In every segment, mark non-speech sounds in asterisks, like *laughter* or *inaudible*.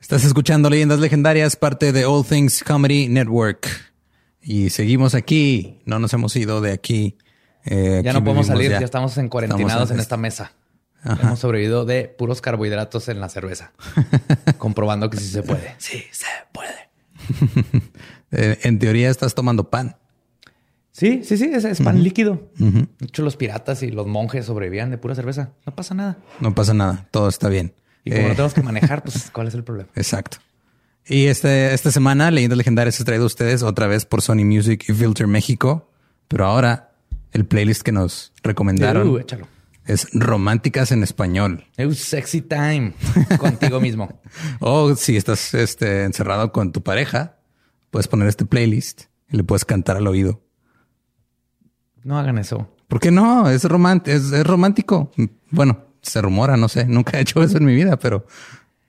Estás escuchando Leyendas Legendarias, parte de All Things Comedy Network. Y seguimos aquí. No nos hemos ido de aquí. Eh, ya no podemos salir, ya. estamos en cuarentinados en esta mesa. Hemos sobrevivido de puros carbohidratos en la cerveza. *laughs* comprobando que sí se puede. Sí, se puede. *laughs* Eh, en teoría estás tomando pan. Sí, sí, sí, es, pan líquido. De hecho, los piratas y los monjes sobrevivían de pura cerveza. No pasa nada. No pasa nada, todo está bien. Y como no eh, tenemos que manejar, pues, *laughs* ¿cuál es el problema? Exacto. Y este, esta semana, Leyendas Legendarias ha traído a ustedes otra vez por Sony Music y Filter México. Pero ahora, el playlist que nos recomendaron uh, es Románticas en Español. Es sexy time contigo mismo. *laughs* o si estás este, encerrado con tu pareja, puedes poner este playlist y le puedes cantar al oído. No hagan eso. ¿Por qué no? Es, es romántico. Bueno, se rumora, no sé, nunca he hecho eso en mi vida, pero...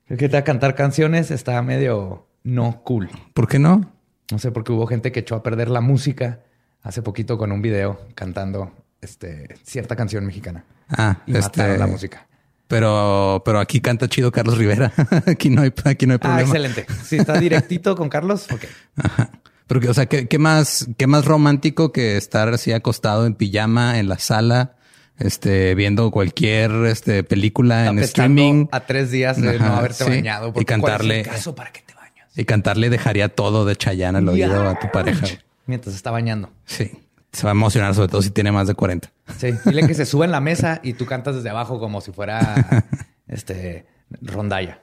El que te cantar canciones está medio no cool. ¿Por qué no? No sé, porque hubo gente que echó a perder la música hace poquito con un video cantando este, cierta canción mexicana. Ah, y este... la música. Pero, pero aquí canta chido Carlos Rivera. *laughs* aquí no hay, aquí no hay ah, problema. Ah, excelente. Si está directito con Carlos, ok. Ajá. Pero, o sea, ¿qué, ¿qué, más, qué más romántico que estar así acostado en pijama en la sala este, viendo cualquier este, película en streaming. A tres días de no haberte bañado. Y cantarle. caso para que te bañas? Y cantarle dejaría todo de Chayanne al oído a tu pareja. Mientras está bañando. Sí. Se va a emocionar, sobre todo si tiene más de 40. Sí. Dile que se sube en la mesa y tú cantas desde abajo como si fuera *laughs* este rondalla.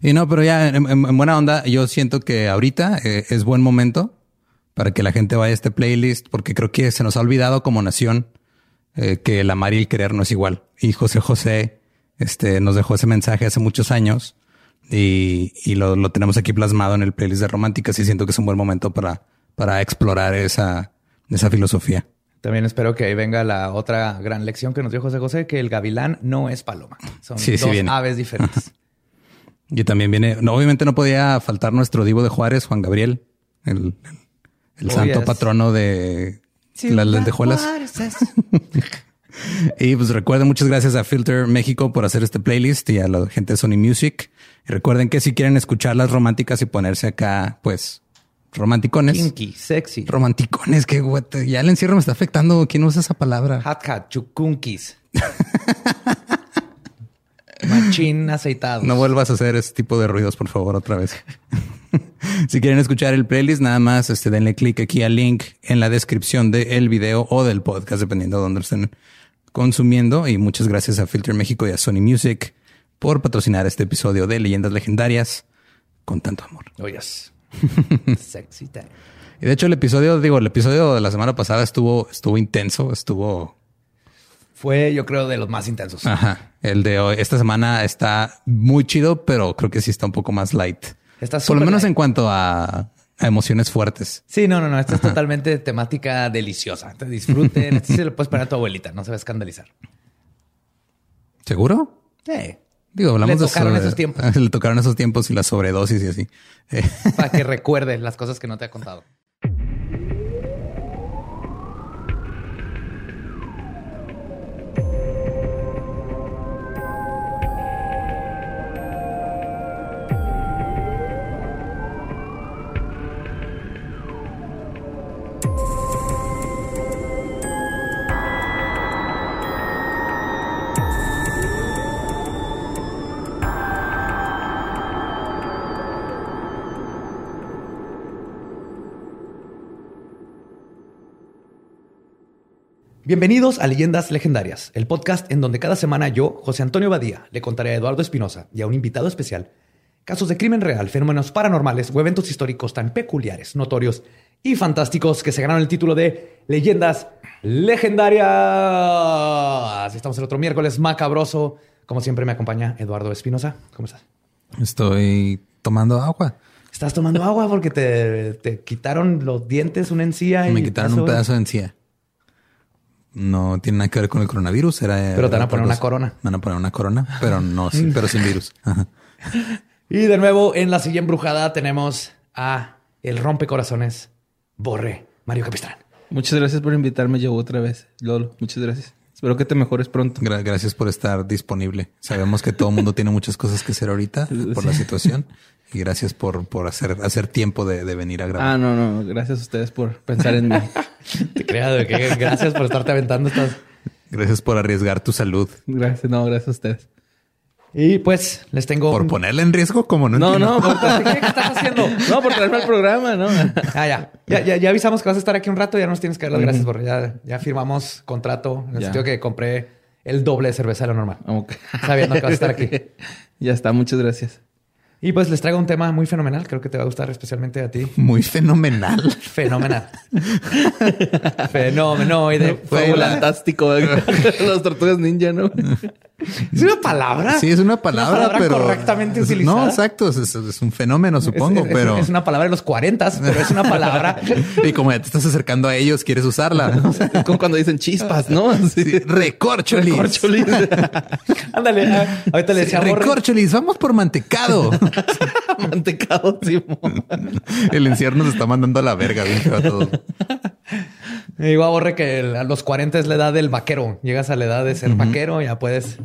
Y no, pero ya en, buena onda, yo siento que ahorita eh, es buen momento para que la gente vaya a este playlist, porque creo que se nos ha olvidado como nación eh, que el amar y el querer no es igual. Y José José este, nos dejó ese mensaje hace muchos años y, y lo, lo, tenemos aquí plasmado en el playlist de románticas y siento que es un buen momento para, para explorar esa, esa filosofía. También espero que ahí venga la otra gran lección que nos dio José José, que el gavilán no es paloma. Son dos aves diferentes. *laughs* *laughs* y también viene, no, obviamente no podía faltar nuestro divo de Juárez, Juan Gabriel, el, el, santo patrono de las lentejuelas. *laughs* y pues recuerden, muchas gracias a Filter México por hacer este playlist y a la gente de Sony Music. Y recuerden que si quieren escuchar las románticas y ponerse acá, pues romanticones. Kinky, sexy. Romanticones, que ya el encierro me está afectando. ¿Quién usa esa palabra? Hot hat, chukunkis. *laughs* Machín aceitado. No vuelvas a hacer ese tipo de ruidos, por favor, otra vez. *laughs* *laughs* si quieren escuchar el playlist, nada más este, denle clic aquí al link en la descripción del video o del podcast, dependiendo de dónde estén consumiendo. Y muchas gracias a Filter México y a Sony Music por patrocinar este episodio de Leyendas Legendarias con tanto amor. Oh, yes. *laughs* Sexy time. Y de hecho, el episodio, digo, el episodio de la semana pasada estuvo, estuvo intenso, estuvo fue, yo creo, de los más intensos. Ajá. El de hoy, esta semana está muy chido, pero creo que sí está un poco más light. Está Por lo menos en cuanto a, emociones fuertes. Sí, no, no, no. Esta es totalmente temática deliciosa. Te disfruten. este se lo puedes poner a tu abuelita, no se va a escandalizar. ¿Seguro? Sí. Digo, hablamos Le tocaron esos tiempos. *laughs* Le tocaron esos tiempos y la sobredosis y así. Para que recuerde las cosas que no te ha contado. Bienvenidos a Leyendas Legendarias, el podcast en donde cada semana yo, José Antonio Badía, le contaré a Eduardo Espinosa y a un invitado especial casos de crimen real, fenómenos paranormales o eventos históricos tan peculiares, notorios y fantásticos que se ganaron el título de Leyendas Legendarias. Estamos el otro miércoles macabroso. Como siempre me acompaña Eduardo Espinosa. ¿Cómo estás? Estoy tomando agua. Estás tomando agua porque te, quitaron los dientes, una encía. Me quitaron un pedazo de encía no tiene nada que ver con el coronavirus. Era, pero te van a poner una corona. Van a poner una corona, pero no, sí, pero sin virus. *laughs* y de nuevo, en la silla embrujada tenemos a el rompecorazones Borre, Mario Capistrán. Muchas gracias por invitarme yo otra vez, Lolo. Muchas gracias. Espero que te mejores pronto. gracias por estar disponible. Sabemos que todo el mundo tiene muchas cosas que hacer ahorita *laughs* por la situación. Y gracias por, por hacer, hacer tiempo de, venir a grabar. Ah, no, no. Gracias a ustedes por pensar en mí. *laughs* Te creo que gracias por estarte aventando estas. Gracias por arriesgar tu salud. Gracias, no, gracias a ustedes. Y pues les tengo. Por ponerle en riesgo, como no. No, no, ¿qué estás haciendo? No, por traerme al programa, ¿no? *laughs* Ah, ya. Ya, ya. avisamos que vas a estar aquí un rato. Ya nos tienes que dar las gracias porque ya, ya firmamos contrato en el sentido que compré el doble de cerveza de lo normal. Sabiendo que vas a estar aquí. *laughs* ya está, muchas gracias. Y pues les traigo un tema muy fenomenal. Creo que te va a gustar especialmente a ti. *laughs* Muy fenomenal. Fenomenal. Fenomenoide. Fue fantástico. Las tortugas ninja, ¿no? Es una palabra. Sí, es una palabra, pero correctamente utilizada. No, exacto. Es, un fenómeno, supongo, pero es una palabra de los 40, pero es una palabra. y como ya te estás acercando a ellos, quieres usarla. *laughs* Es como cuando dicen chispas, ¿no? Sí. Recorcholis. Recorcholis. *laughs* Ándale. Ah, ahorita le decía Recorcholis. Vamos por mantecado. *laughs* Mantecado, El encierro nos está mandando a la verga, bien a todos. Digo a Borre que a los 40 es la edad del vaquero. Llegas a la edad de ser vaquero, ya puedes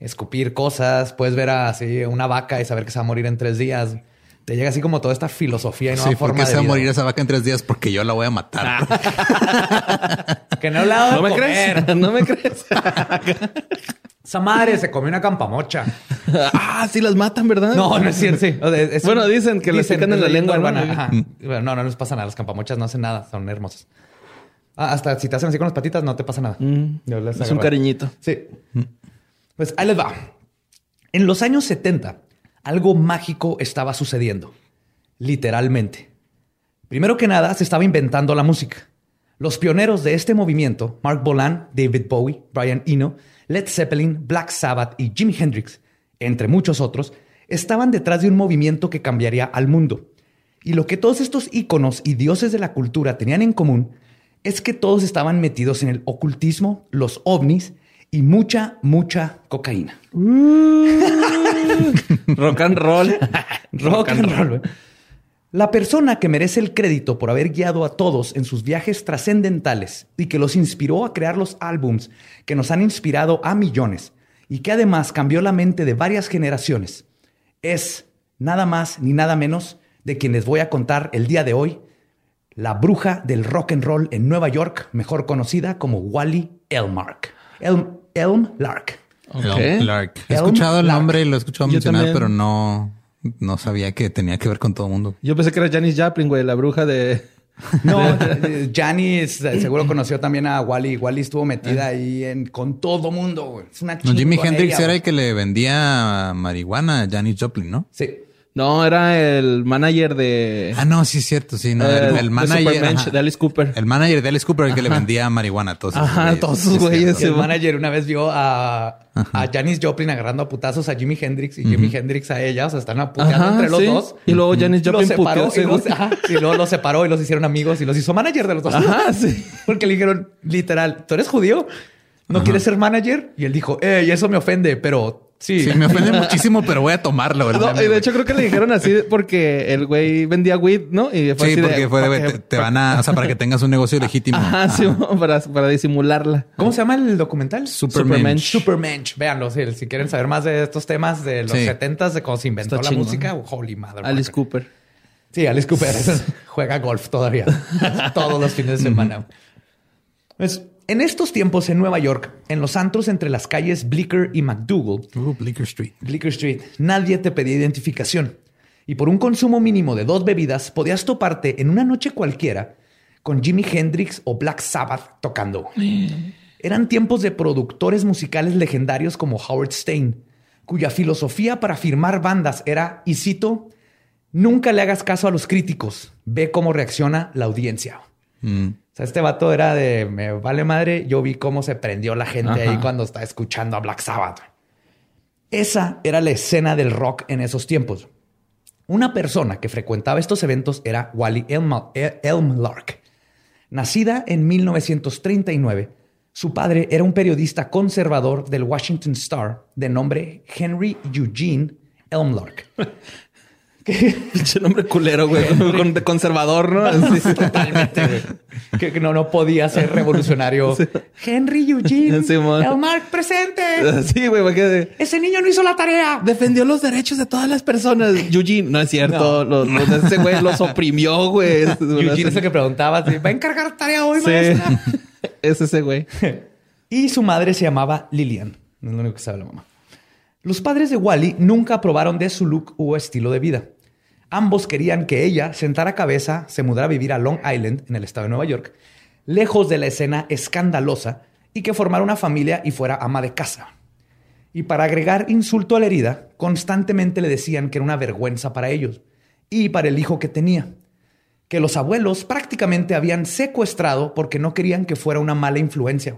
escupir cosas, puedes ver así una vaca y saber que se va a morir en tres días. Te llega así como toda esta filosofía y nueva sí, forma se va a morir esa vaca en tres días? Porque yo la voy a matar. *laughs* que no la *laughs* No me crees. No me crees. Esa madre se comió una campamocha. ah, sí las matan, ¿verdad? No, no es cierto. Sí. bueno, dicen que les pican en la lengua. ¿no? no, no, no les pasa nada. Las campamochas no hacen nada. Son hermosas. Ah, hasta si te hacen así con las patitas, no te pasa nada. Mm. es un cariñito. Sí. Pues ahí les va. En los años 70, algo mágico estaba sucediendo. Literalmente. Primero que nada, se estaba inventando la música. Los pioneros de este movimiento, Mark Bolan, David Bowie, Brian Eno, Led Zeppelin, Black Sabbath y Jimi Hendrix, entre muchos otros, estaban detrás de un movimiento que cambiaría al mundo. Y lo que todos estos íconos y dioses de la cultura tenían en común es que todos estaban metidos en el ocultismo, los ovnis y mucha, mucha cocaína. *laughs* rock and roll. rock, and roll. La persona que merece el crédito por haber guiado a todos en sus viajes trascendentales y que los inspiró a crear los álbums que nos han inspirado a millones y que además cambió la mente de varias generaciones, es nada más ni nada menos de quien les voy a contar el día de hoy, la bruja del rock and roll en Nueva York, mejor conocida como Wally Elmark. Elm, Lark. Elm Lark. He escuchado el nombre y lo he escuchado mencionar, pero no, no sabía que tenía que ver con todo el mundo. Yo pensé que era Janis Joplin, güey, la bruja de... *laughs* No, *laughs* Janis seguro conoció también a Wally. Wally estuvo metida ahí en, con todo mundo. Güey. Es una no, Jimi Hendrix era el que le vendía marihuana a Janis Joplin, ¿no? Sí. No, era el manager de. Ah, no, sí es cierto, sí. No, el, manager. De, Alice Cooper. El manager de Alice Cooper, el que le vendía marihuana a todos. Ajá, todos sus güeyes. el manager una vez vio a, a Janis Joplin agarrando a putazos a Jimi Hendrix y Jimi Hendrix a ella. O sea, están apuntando entre los dos. Y luego Janis Joplin los separó y, los, y luego los separó y los hicieron amigos y los hizo manager de los dos. Ajá, sí. Porque le dijeron, literal, ¿tú eres judío? ¿No quieres ser manager? Y él dijo, eh, eso me ofende, pero Sí. me ofende muchísimo, pero voy a tomarlo. ¿verdad? y de hecho creo que le dijeron así porque el güey vendía weed, ¿no? Y fue sí, porque fue de, te, van a, o sea, para que tengas un negocio legítimo. Ajá, sí, *laughs* para, para disimularla. ¿Cómo se llama el documental? Superman. Supermensch. Véanlo, si, si quieren saber más de estos temas de los setentas, de cómo se inventó la música. Holy mother. Alice Cooper. Sí, Alice Cooper *laughs* juega golf todavía. *laughs* Todos los fines de semana. Pues en estos tiempos en Nueva York, en los antros entre las calles Bleecker y McDougal, uh, Bleecker Street. Bleecker Street, nadie te pedía identificación. Y por un consumo mínimo de dos bebidas, podías toparte en una noche cualquiera con Jimi Hendrix o Black Sabbath tocando. Eran tiempos de productores musicales legendarios como Howard Stein, cuya filosofía para firmar bandas era, y cito, nunca le hagas caso a los críticos, ve cómo reacciona la audiencia. Mm sea, este vato era de me vale madre. Yo vi cómo se prendió la gente ahí cuando estaba escuchando a Black Sabbath. Esa era la escena del rock en esos tiempos. Una persona que frecuentaba estos eventos era Wally Elm, Elm Lark. Nacida en 1939, su padre era un periodista conservador del Washington Star de nombre Henry Eugene Elmlark. *laughs* Pinche nombre culero, güey. *laughs* Con- de conservador, ¿no? *laughs* Así. Totalmente, güey. Que, que no, no podía ser revolucionario. Henry Eugene. Mark presente. Sí, güey, imagínate. Ese niño no hizo la tarea. Defendió los derechos de todas las personas. Eugene, no es cierto. No. Los- los- ese güey los oprimió, güey. Eugene es el que preguntaba, ¿va a encargar tarea hoy, Sí. maestra? Es ese güey. Y su madre se llamaba Lillian. No es lo único que sabe la mamá. Los padres de Wally nunca aprobaron de su look o estilo de vida. Ambos querían que ella sentara cabeza, se mudara a vivir a Long Island, en el estado de Nueva York, lejos de la escena escandalosa y que formara una familia y fuera ama de casa. Y para agregar insulto a la herida, constantemente le decían que era una vergüenza para ellos y para el hijo que tenía. Que los abuelos prácticamente habían secuestrado porque no querían que fuera una mala influencia.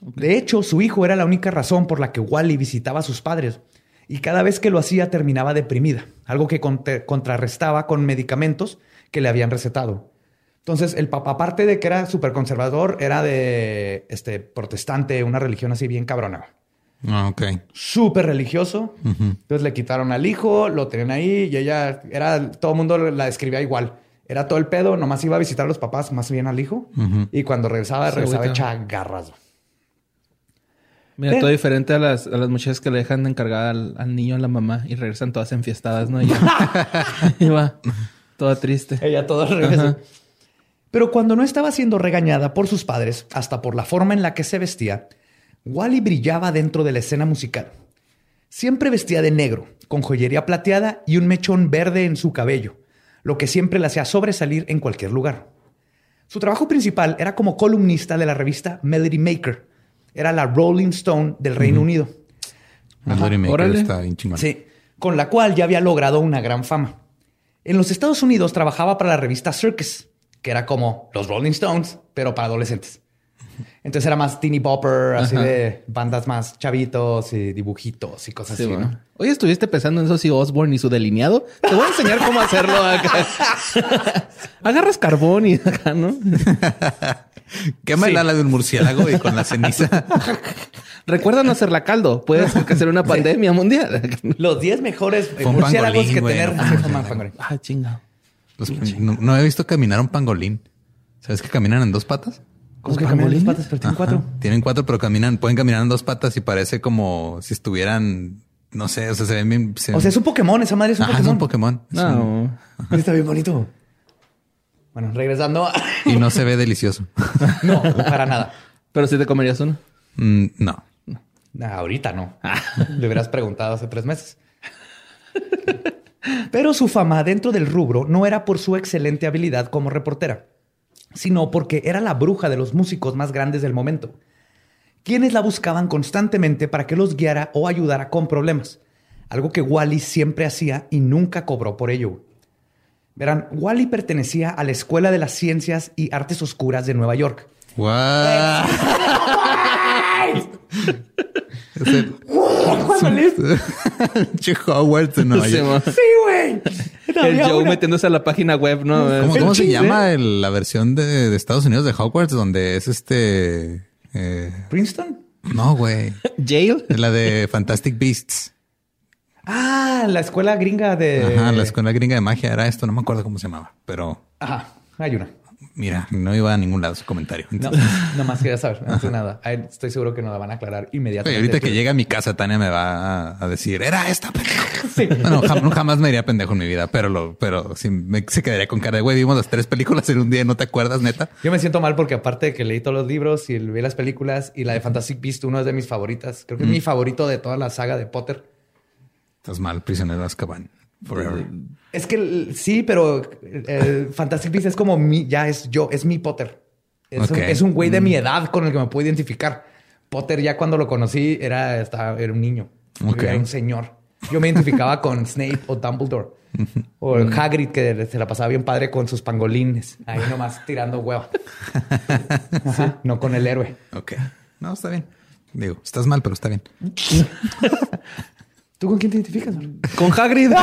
De hecho, su hijo era la única razón por la que Wally visitaba a sus padres. Y cada vez que lo hacía terminaba deprimida, algo que contra- contrarrestaba con medicamentos que le habían recetado. Entonces, el papá, aparte de que era súper conservador, era de este, protestante, una religión así bien cabrona. Ah, ok. Súper religioso. Entonces le quitaron al hijo, lo tenían ahí y ella era, todo el mundo la describía igual. Era todo el pedo, nomás iba a visitar a los papás, más bien al hijo. Y cuando regresaba, regresaba hecha garras. Mira, todo diferente a las, a las muchachas que le dejan de encargar al, al niño a la mamá y regresan todas enfiestadas, ¿no? Y ya- *laughs* y va toda triste. Ella todo al revés. Pero cuando no estaba siendo regañada por sus padres, hasta por la forma en la que se vestía, Wally brillaba dentro de la escena musical. Siempre vestía de negro, con joyería plateada y un mechón verde en su cabello, lo que siempre la hacía sobresalir en cualquier lugar. Su trabajo principal era como columnista de la revista Melody Maker. Era la Rolling Stone del Reino Unido. Melody está bien. Sí, con la cual ya había logrado una gran fama. En los Estados Unidos trabajaba para la revista Circus, que era como los Rolling Stones, pero para adolescentes. Entonces era más teeny bopper, así Ajá. de bandas más chavitos y dibujitos y cosas Sí, así, bueno. ¿no? Oye, ¿estuviste pensando en Ozzy Osbourne y su delineado? Te voy a enseñar cómo hacerlo acá. *laughs* Agarras carbón y acá, ¿no? *laughs* Quema el Sí. ala de un murciélago y con la ceniza. *laughs* Recuerda no hacerla caldo. Puedes *laughs* hacer una pandemia mundial. Los 10 mejores eh, Fue murciélagos pangolín, que güey, tener. no. Ah, chinga. Los- no, no he visto caminar un pangolín. ¿Sabes que caminan en dos patas? ¿Cómo que patas? Pero tienen Ajá. cuatro. Tienen cuatro, pero caminan, pueden caminar en dos patas y parece como si estuvieran, no sé, o sea, se ven bien. se- O sea, es un Pokémon. Esa madre es un Ajá, es un Pokémon. Pokémon. Es un- No. Está bien bonito. Bueno, regresando. a- Y no se ve delicioso. *laughs* no, para nada. Pero si te comerías uno. Mm, no. Nah, ahorita no. Le hubieras preguntado hace tres meses. Pero su fama dentro del rubro no era por su excelente habilidad como reportera, sino porque era la bruja de los músicos más grandes del momento, quienes la buscaban constantemente para que los guiara o ayudara con problemas, algo que Wally siempre hacía y nunca cobró por ello. Verán, Wally pertenecía a la Escuela de las Ciencias y Artes Oscuras de Nueva York. Che Howard de Nueva Sí, York. Sí, güey. El Joe una- metiéndose a la página web, ¿no? ¿Cómo, cómo se llama el- la versión de, de Estados Unidos de Hogwarts donde es este? eh, ¿Princeton? no, güey. *laughs* Jail. La de Fantastic Beasts. Ah, la escuela gringa de. Ajá, la escuela gringa de magia era esto. No me acuerdo cómo se llamaba, pero Ajá, hay una. mira, no iba a ningún lado su comentario. No, *laughs* nomás quería saber, no hace nada. Estoy seguro que nos la van a aclarar Oye, inmediatamente. ahorita que llegue a mi casa, Tania me va a, decir, era esta pendejo. *laughs* Sí. Bueno, jamás me diría pendejo en mi vida, pero lo, pero sí me se quedaría con cara de güey, vimos las tres películas en un día, ¿no te acuerdas, neta? Yo me siento mal porque aparte de que leí todos los libros y vi las películas y la de Fantastic Beast, uno es de mis favoritas. Creo que Mm. es mi favorito de toda la saga de Potter. Estás mal, prisionero de Azkaban. Forever. Es que sí, pero el Fantastic Beast es como mi, ya es yo, es mi Potter. Es, Ok. un, es un güey de mi edad con el que me puedo identificar. Potter ya cuando lo conocí era, estaba, era un niño, Ok. era un señor. Yo me identificaba *laughs* con Snape o Dumbledore. O el Hagrid que se la pasaba bien padre con sus pangolines. Ahí *laughs* nomás tirando hueva. Ajá, No con el héroe. Ok. No, está bien. Digo, estás mal, pero está bien. *laughs* ¿Tú con quién te identificas? *laughs* Con Hagrid. *laughs*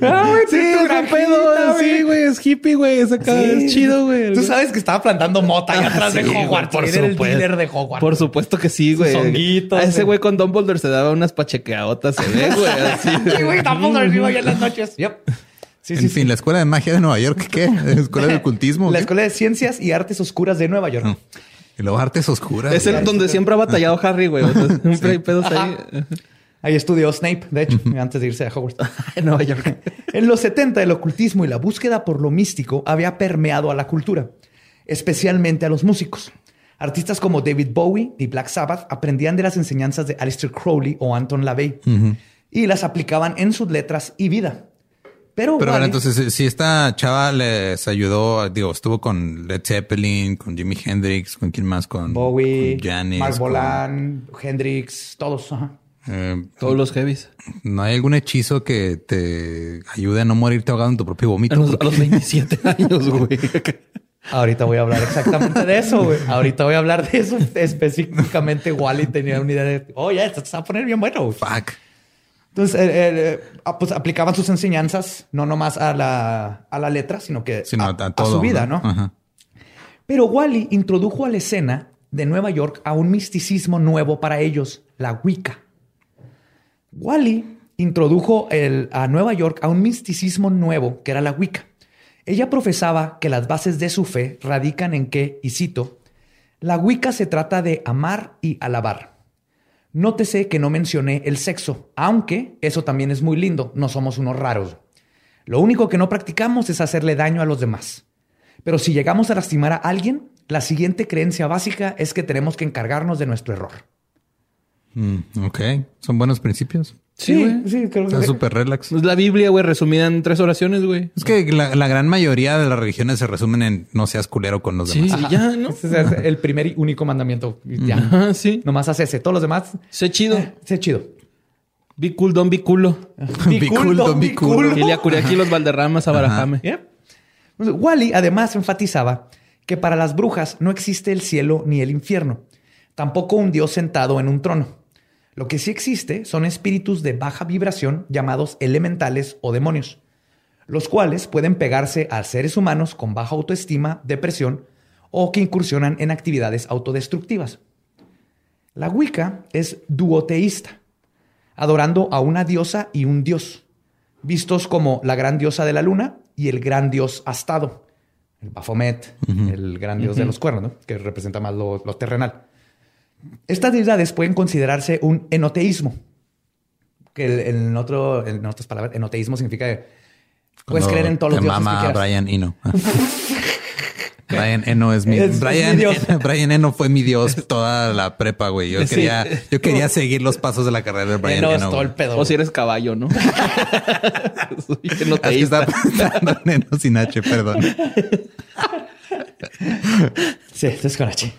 Ah, güey, sí, es pedo. Sí, güey, es hippie, güey. Es acá, es chido, güey. Tú sabes que estaba plantando mota ahí atrás Sí, de Hogwarts. por Era el supuesto. dealer de Hogwarts. Por supuesto que sí, güey. A ese güey. güey con Dumbledore se daba unas pachequeadotas, se ve, güey. Así. *laughs* Sí, güey, lo digo ya en las noches. Yep. Sí, en sí, fin, sí. la escuela de magia de Nueva York, ¿qué? ¿La escuela de ocultismo? La ¿qué? Escuela de Ciencias y Artes Oscuras de Nueva York. No. Y luego artes oscuras. Es el donde siempre ha batallado Harry, güey. Sea, *laughs* Siempre hay pedos ahí. Ahí estudió Snape, de hecho, antes de irse a Hogwarts. *laughs* En Nueva York. En los 70, el ocultismo y la búsqueda por lo místico había permeado a la cultura, especialmente a los músicos. Artistas como David Bowie y Black Sabbath aprendían de las enseñanzas de Aleister Crowley o Anton LaVey y las aplicaban en sus letras y vida. Pero, Pero bueno, entonces, si esta chava les ayudó, digo, estuvo con Led Zeppelin, con Jimi Hendrix, con quién más, con Bowie, con Janis, Mark con- Bolan, Hendrix, todos. ajá. eh, Todos los heavies. ¿No hay algún hechizo que te ayude a no morirte ahogado en tu propio A vómito? los, a los 27 *laughs* años, güey. Ahorita voy a hablar exactamente de eso, güey. Ahorita voy a hablar de eso. Específicamente, Wally tenía una idea de, oh, ya, esto se va a poner bien bueno. güey". Fuck. Entonces, eh, eh, ah, pues aplicaban sus enseñanzas no nomás a la, a la letra, sino que Sino a, a, a todo. su vida, ¿no? Ajá. Pero Wally introdujo a la escena de Nueva York a un misticismo nuevo para ellos, la Wicca. Wally introdujo el- a Nueva York a un misticismo nuevo que era la Wicca. Ella profesaba que las bases de su fe radican en que, y cito, la Wicca se trata de amar y alabar. Nótese que no mencioné el sexo, aunque eso también es muy lindo, no somos unos raros. Lo único que no practicamos es hacerle daño a los demás. Pero si llegamos a lastimar a alguien, la siguiente creencia básica es que tenemos que encargarnos de nuestro error. Mm, ok. Son buenos principios. Sí, güey. sí, creo Está súper relax. Es la Biblia, güey, resumida en tres oraciones, güey. Es que la, la gran mayoría de las religiones se resumen en no seas culero con los Sí, demás. y ya, ¿no? Ese es el primer y único mandamiento. Y Ya. Ajá, sí. Nomás haz ese. Todos los demás, Sé chido. eh, sé chido. Be cool, don't be culo. Be cool, don't be cool. Ilia Curiaki, los Valderramas, Abarajame. Yep. Pues, Wally además enfatizaba que para las brujas no existe el cielo ni el infierno, tampoco un dios sentado en un trono. Lo que sí existe son espíritus de baja vibración llamados elementales o demonios, los cuales pueden pegarse a seres humanos con baja autoestima, depresión o que incursionan en actividades autodestructivas. La Wicca es duoteísta, adorando a una diosa y un dios, vistos como la gran diosa de la luna y el gran dios astado, el Baphomet, el gran dios de los cuernos, ¿no? que representa más lo, lo terrenal. Estas deidades pueden considerarse un enoteísmo, que en, otro, en otras palabras, enoteísmo significa que puedes Cuando creer en todos los te dioses que mama quieras. Brian Eno. *laughs* Brian Eno es mi, Es- es Brian, mi dios. Brian Eno fue mi dios toda la prepa, güey. Yo Sí. quería, yo quería seguir los pasos de la carrera de Brian Eno es Eno. todo el pedo. O si eres caballo, ¿no? *laughs* *laughs* Soy Es que estaba pensando en Eno sin H, perdón. Sí, esto es con H.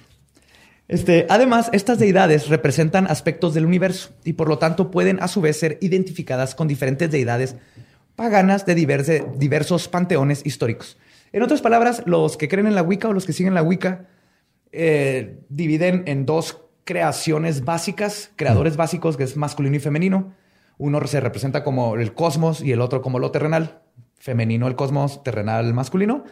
Este, además, estas deidades representan aspectos del universo y por lo tanto pueden a su vez ser identificadas con diferentes deidades paganas de diverse- diversos panteones históricos. En otras palabras, los que creen en la Wicca o los que siguen la Wicca eh, dividen en dos creaciones básicas, creadores básicos, que es masculino y femenino. Uno se representa como el cosmos y el otro como lo terrenal. Femenino el cosmos, terrenal masculino.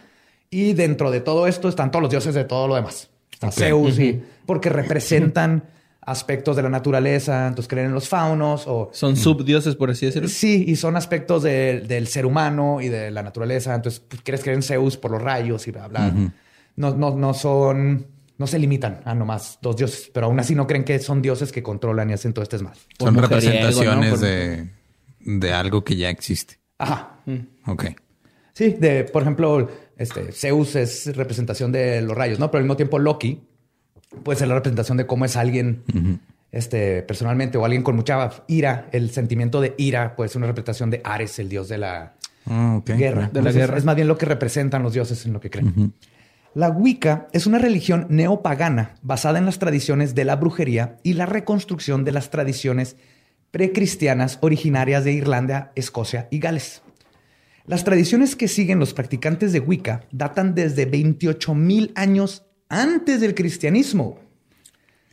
Y dentro de todo esto están todos los dioses de todo lo demás. Ok. Zeus y porque representan aspectos de la naturaleza, entonces creen en los faunos o Son subdioses, por así decirlo. Sí, y son aspectos de- del ser humano y de la naturaleza. Entonces, pues, quieres creer en Zeus por los rayos y bla, bla. no, no, no son, no se limitan a nomás dos dioses, pero aún así no creen que son dioses que controlan y hacen todo este mal. Por Son representaciones ¿no? Por- de, de algo que ya existe. Ajá. Ok. Sí, de, por ejemplo, este, Zeus es representación de los rayos, ¿no? Pero al mismo tiempo Loki puede ser la representación de cómo es alguien este, personalmente o alguien con mucha ira. El sentimiento de ira puede ser una representación de Ares, el dios de la, Ah, guerra. De la Entonces, guerra. Es más bien lo que representan los dioses en lo que creen. La Wicca es una religión neopagana basada en las tradiciones de la brujería y la reconstrucción de las tradiciones precristianas originarias de Irlanda, Escocia y Gales. Las tradiciones que siguen los practicantes de Wicca datan desde 28 mil años antes del cristianismo.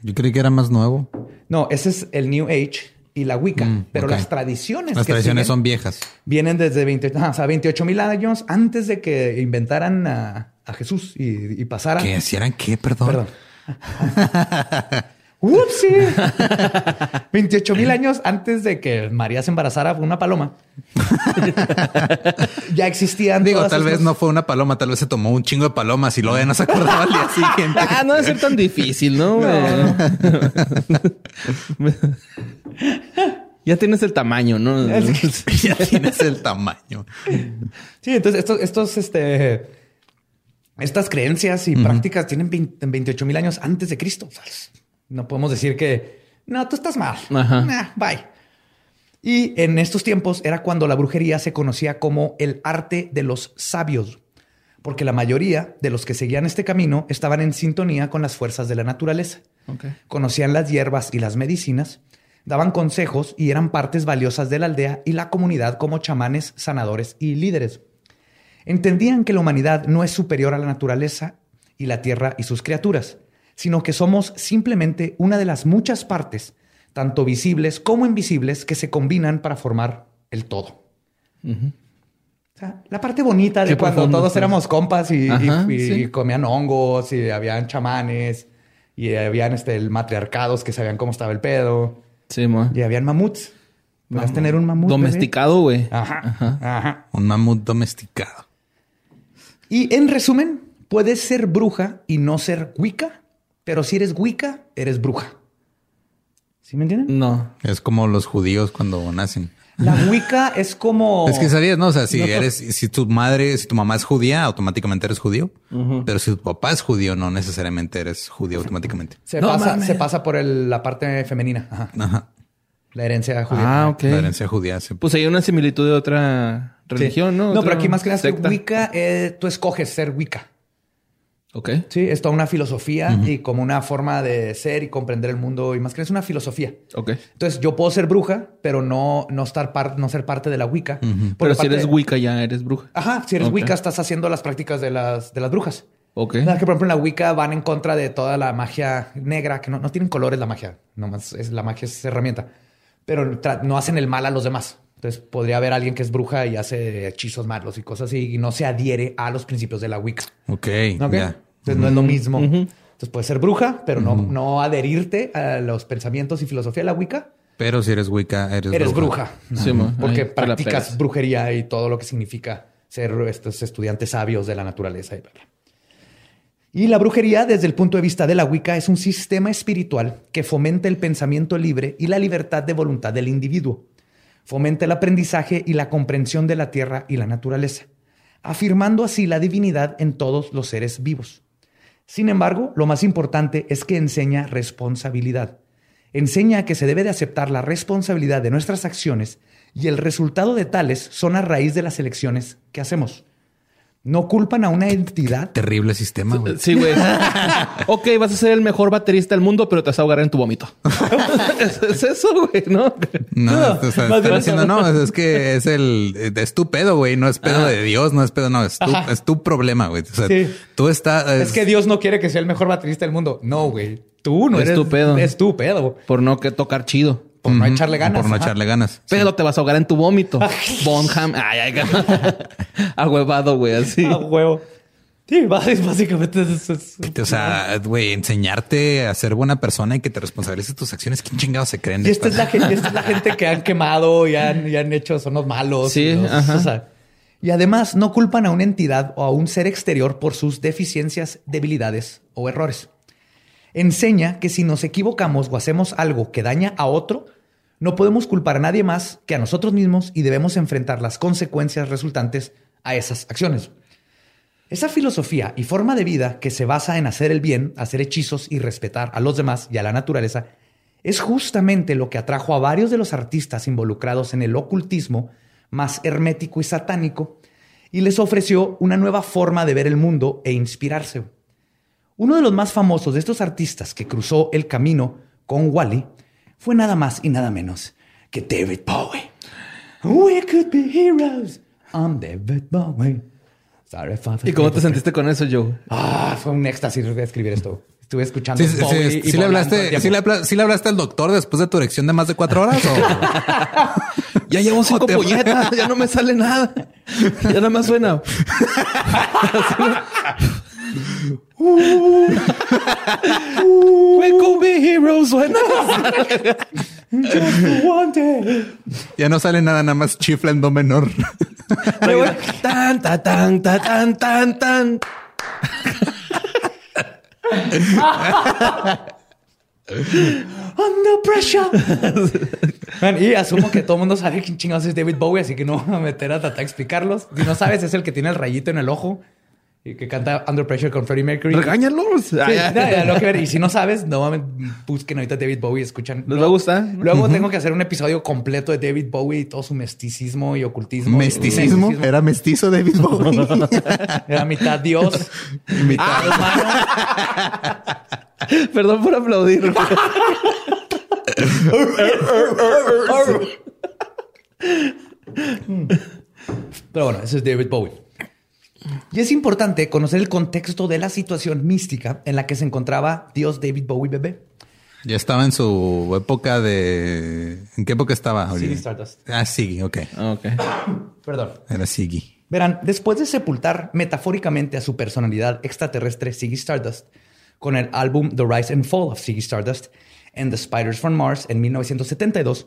Yo creí que era más nuevo. No, ese es el New Age y la Wicca, Mm, pero las tradiciones Las que tradiciones siguen son viejas. vienen desde 20, ah, o sea, 28 mil años antes de que inventaran a, a Jesús y, y pasara. ¿Qué? ¿Si eran qué? Perdón. Perdón. *laughs* ¡Upsi! 28 *laughs* mil años antes de que María se embarazara por una paloma. *laughs* ya existían. Digo, tal vez no fue una paloma, tal vez se tomó un chingo de palomas y luego ya no se acordaba al día *laughs* siguiente. Ah, no debe ser tan difícil, ¿no? ya tienes el tamaño, ¿no? ya tienes el tamaño. Sí, entonces estos, estos, este, estas creencias y prácticas tienen 20 28 mil años antes de Cristo. O sea, no podemos decir que no, tú estás mal. Ajá. Nah, bye. Y en estos tiempos era cuando la brujería se conocía como el arte de los sabios, porque la mayoría de los que seguían este camino estaban en sintonía con las fuerzas de la naturaleza. Conocían las hierbas y las medicinas, daban consejos y eran partes valiosas de la aldea y la comunidad como chamanes, sanadores y líderes. Entendían que la humanidad no es superior a la naturaleza y la tierra y sus criaturas, sino que somos simplemente una de las muchas partes, tanto visibles como invisibles, que se combinan para formar el todo. O sea, la parte bonita de Qué cuando profundo, todos sí. éramos compas y, y- Ajá, y sí. comían hongos y habían chamanes y habían este, el matriarcados que sabían cómo estaba el pedo Sí, mo. y habían mamuts. Podías tener un mamut. Domesticado, güey. Ajá, ajá. Un mamut domesticado. Y en resumen, puedes ser bruja y no ser Wicca, pero si eres Wicca, eres bruja. ¿Sí me entienden? No. Es como los judíos cuando nacen. La Wicca es como. Es que sabías, ¿no? O sea, si No, eres, si tu madre, si tu mamá es judía, automáticamente eres judío. Pero si tu papá es judío, no necesariamente eres judío automáticamente. Se, No pasa, se pasa por el- la parte femenina. Ajá. Ajá. La herencia judía. Ah, ok. La herencia judía. se- Pues hay una similitud de otra Sí. religión, ¿no? No, Otra pero aquí más que nada. Wicca, eh, tú escoges ser Wicca. Ok. Sí, es toda una filosofía y como una forma de ser y comprender el mundo y más que es una filosofía. Ok. Entonces yo puedo ser bruja, pero no, no, estar par- no ser parte de la Wicca. Pero si eres Wicca ya eres bruja. Ajá, si eres. Wicca estás haciendo las prácticas de las, de las brujas. Ok. Sea, que por ejemplo en la Wicca van en contra de toda la magia negra, que no, no tienen colores la magia, nomás es, la magia es herramienta, pero no hacen el mal a los demás. Entonces podría haber alguien que es bruja y hace hechizos malos y cosas así y no se adhiere a los principios de la Wicca. Ok, ¿Ok? ya. Entonces no es lo mismo. Entonces puedes ser bruja, pero no, no adherirte a los pensamientos y filosofía de la Wicca. Pero si eres Wicca, eres, Eres bruja. Sí, mo. Porque practicas brujería y todo lo que significa ser estos estudiantes sabios de la naturaleza y bla, bla. Y la brujería, desde el punto de vista de la Wicca, es un sistema espiritual que fomenta el pensamiento libre y la libertad de voluntad del individuo. Fomenta el aprendizaje y la comprensión de la tierra y la naturaleza, afirmando así la divinidad en todos los seres vivos. Sin embargo, lo más importante es que enseña responsabilidad. Enseña que se debe de aceptar la responsabilidad de nuestras acciones y el resultado de tales son a raíz de las elecciones que hacemos. No culpan a una entidad. Terrible sistema, güey. Sí, güey. *laughs* ok, vas a ser el mejor baterista del mundo, pero te vas a ahogar en tu vómito. *laughs* es, es eso, güey, ¿no? No, No, o sea, están bien haciendo, no, es que es el, es tu pedo, güey, no es pedo de Dios, no es pedo, no, es tu, es tu problema, güey. O sea, Sí. tú estás, Es que Dios no quiere que sea el mejor baterista del mundo. No, güey. Tú no Es eres tu pedo. Es tu pedo. Por no que tocar chido. Por no echarle ganas. Por no Ajá. echarle ganas. Pero te vas a ahogar en tu vómito. *laughs* *laughs* Bonham. Ay, ay, *laughs* Ahuevado, güey, así. Ah, huevo. Sí, bás- básicamente es, es- O sea, güey, enseñarte a ser buena persona y que te responsabilices tus acciones. ¿Quién chingado se creen? Y esta es la gente, esta es la gente que han quemado y han, y han hecho son los malos. Sí, y, los- ajá. o sea, y además no culpan a una entidad o a un ser exterior por sus deficiencias, debilidades o errores. Enseña que si nos equivocamos o hacemos algo que daña a otro, no podemos culpar a nadie más que a nosotros mismos y debemos enfrentar las consecuencias resultantes a esas acciones. Esa filosofía y forma de vida que se basa en hacer el bien, hacer hechizos y respetar a los demás y a la naturaleza es justamente lo que atrajo a varios de los artistas involucrados en el ocultismo más hermético y satánico y les ofreció una nueva forma de ver el mundo e inspirarse. Uno de los más famosos de estos artistas que cruzó el camino con Wally fue nada más y nada menos que David Bowie. We could be heroes. I'm David Bowie. Sorry, Father. ¿Y cómo te sentiste con eso, Joe? Ah, fue un éxtasis escribir esto. Estuve escuchando. Sí, sí, Bowie sí, y sí le todo el hablaste, sí le, sí le hablaste al doctor después de tu erección de más de cuatro horas o *laughs* Ya llevo cinco *laughs* puñetas, ya no me sale nada. Ya nada más suena. *laughs* We could be heroes suena. ya no sale nada, nada más chifla en do menor. tan, ta, tan, ta, tan, tan, tan. Under pressure. Man, y asumo que todo el mundo sabe quién chingados es David Bowie, así que no voy a meter a tratar de explicarlos. Si no sabes, es el que tiene el rayito en el ojo que canta Under Pressure con Freddie Mercury. Regáñalos. Sí, ver. Y si no sabes, no mames, busquen ahorita David Bowie, escuchan. ¿Les va a gustar? Luego tengo que hacer un episodio completo de David Bowie y todo su mesticismo y ocultismo. Mesticismo. Era mestizo David Bowie. *laughs* Era mitad Dios, mitad humano. *laughs* Perdón por aplaudir. *laughs* Pero bueno, ese es David Bowie. Y es importante conocer el contexto de la situación mística en la que se encontraba Dios David Bowie bebé. ya estaba en su época de. ¿En qué época estaba? Olivia? Stardust. Ah, Siggy, ok. Ok. *coughs* Perdón. Era Siggy. Verán, después de sepultar metafóricamente a su personalidad extraterrestre Ziggy Stardust con el álbum The Rise and Fall of Ziggy Stardust and The Spiders from Mars en 1972,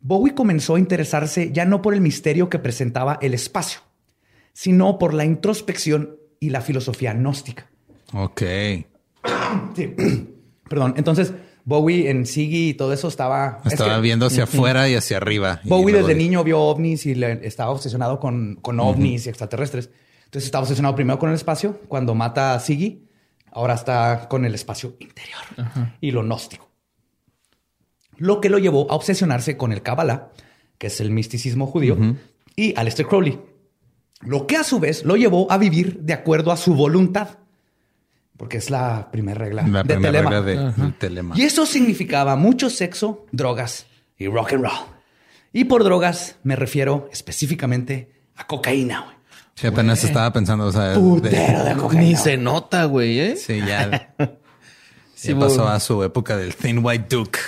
Bowie comenzó a interesarse ya no por el misterio que presentaba el espacio, sino por la introspección y la filosofía gnóstica. Ok. *clears throat* Sí. *clears throat* Perdón. Entonces, Bowie en Ziggy y todo eso estaba... es Estaba que viendo hacia afuera y hacia arriba. Bowie desde de- niño vio ovnis y le- estaba obsesionado con, con ovnis y extraterrestres. Entonces estaba obsesionado primero con el espacio. Cuando mata a Ziggy, ahora está con el espacio interior y lo gnóstico. Lo que lo llevó a obsesionarse con el Kabbalah, que es el misticismo judío, y Aleister Crowley. Lo que a su vez lo llevó a vivir de acuerdo a su voluntad. Porque es la primera regla La de primera Telema. regla de- del telema. Y eso significaba mucho sexo, drogas y rock and roll. Y por drogas me refiero específicamente a cocaína, güey. Sí, apenas estaba pensando, o sea, de- Putero de cocaína. Ni se nota, güey, ¿eh? sí, ya, *laughs* Sí, ya pasó a su época del Thin White Duke.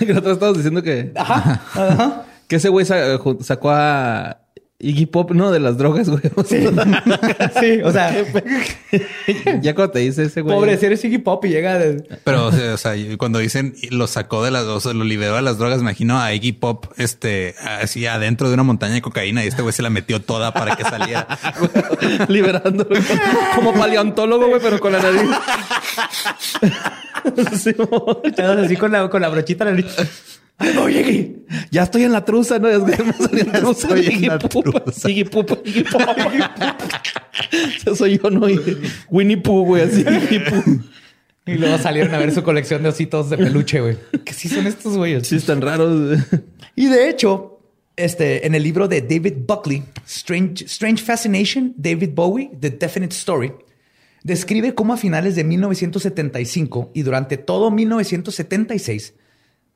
que *laughs* nosotros estábamos diciendo que, Ajá, ajá. *laughs* que ese güey ju- sacó a Iggy Pop, no, de las drogas, güey. *laughs* Sí, o sea, *laughs* ya cuando te dice ese güey. pobre, si eres Iggy Pop y llega de... Pero, o sea, o sea, cuando dicen lo sacó de las, o sea, lo liberó de las drogas, me imagino a Iggy Pop, este, así adentro de una montaña de cocaína y este güey se la metió toda para que saliera. *laughs* liberando güey. como paleontólogo, güey, pero con la nariz. Así con la, con la brochita la nariz. No, Iggy. ya estoy en la truza, ¿no? Es que me salió en truza. estoy en la truza. Iggy Pop, Iggy Pop. Ese soy yo, ¿no? Y Winnie Pooh, güey, así. Iggy Pooh. Y luego salieron a ver su colección de ositos de peluche, güey. ¿Qué sí son estos güeyes? Sí, están raros. Y de hecho, este, en el libro de David Buckley, Strange, Strange Fascination, David Bowie, The Definite Story, describe cómo a finales de 1975 y durante todo 1976,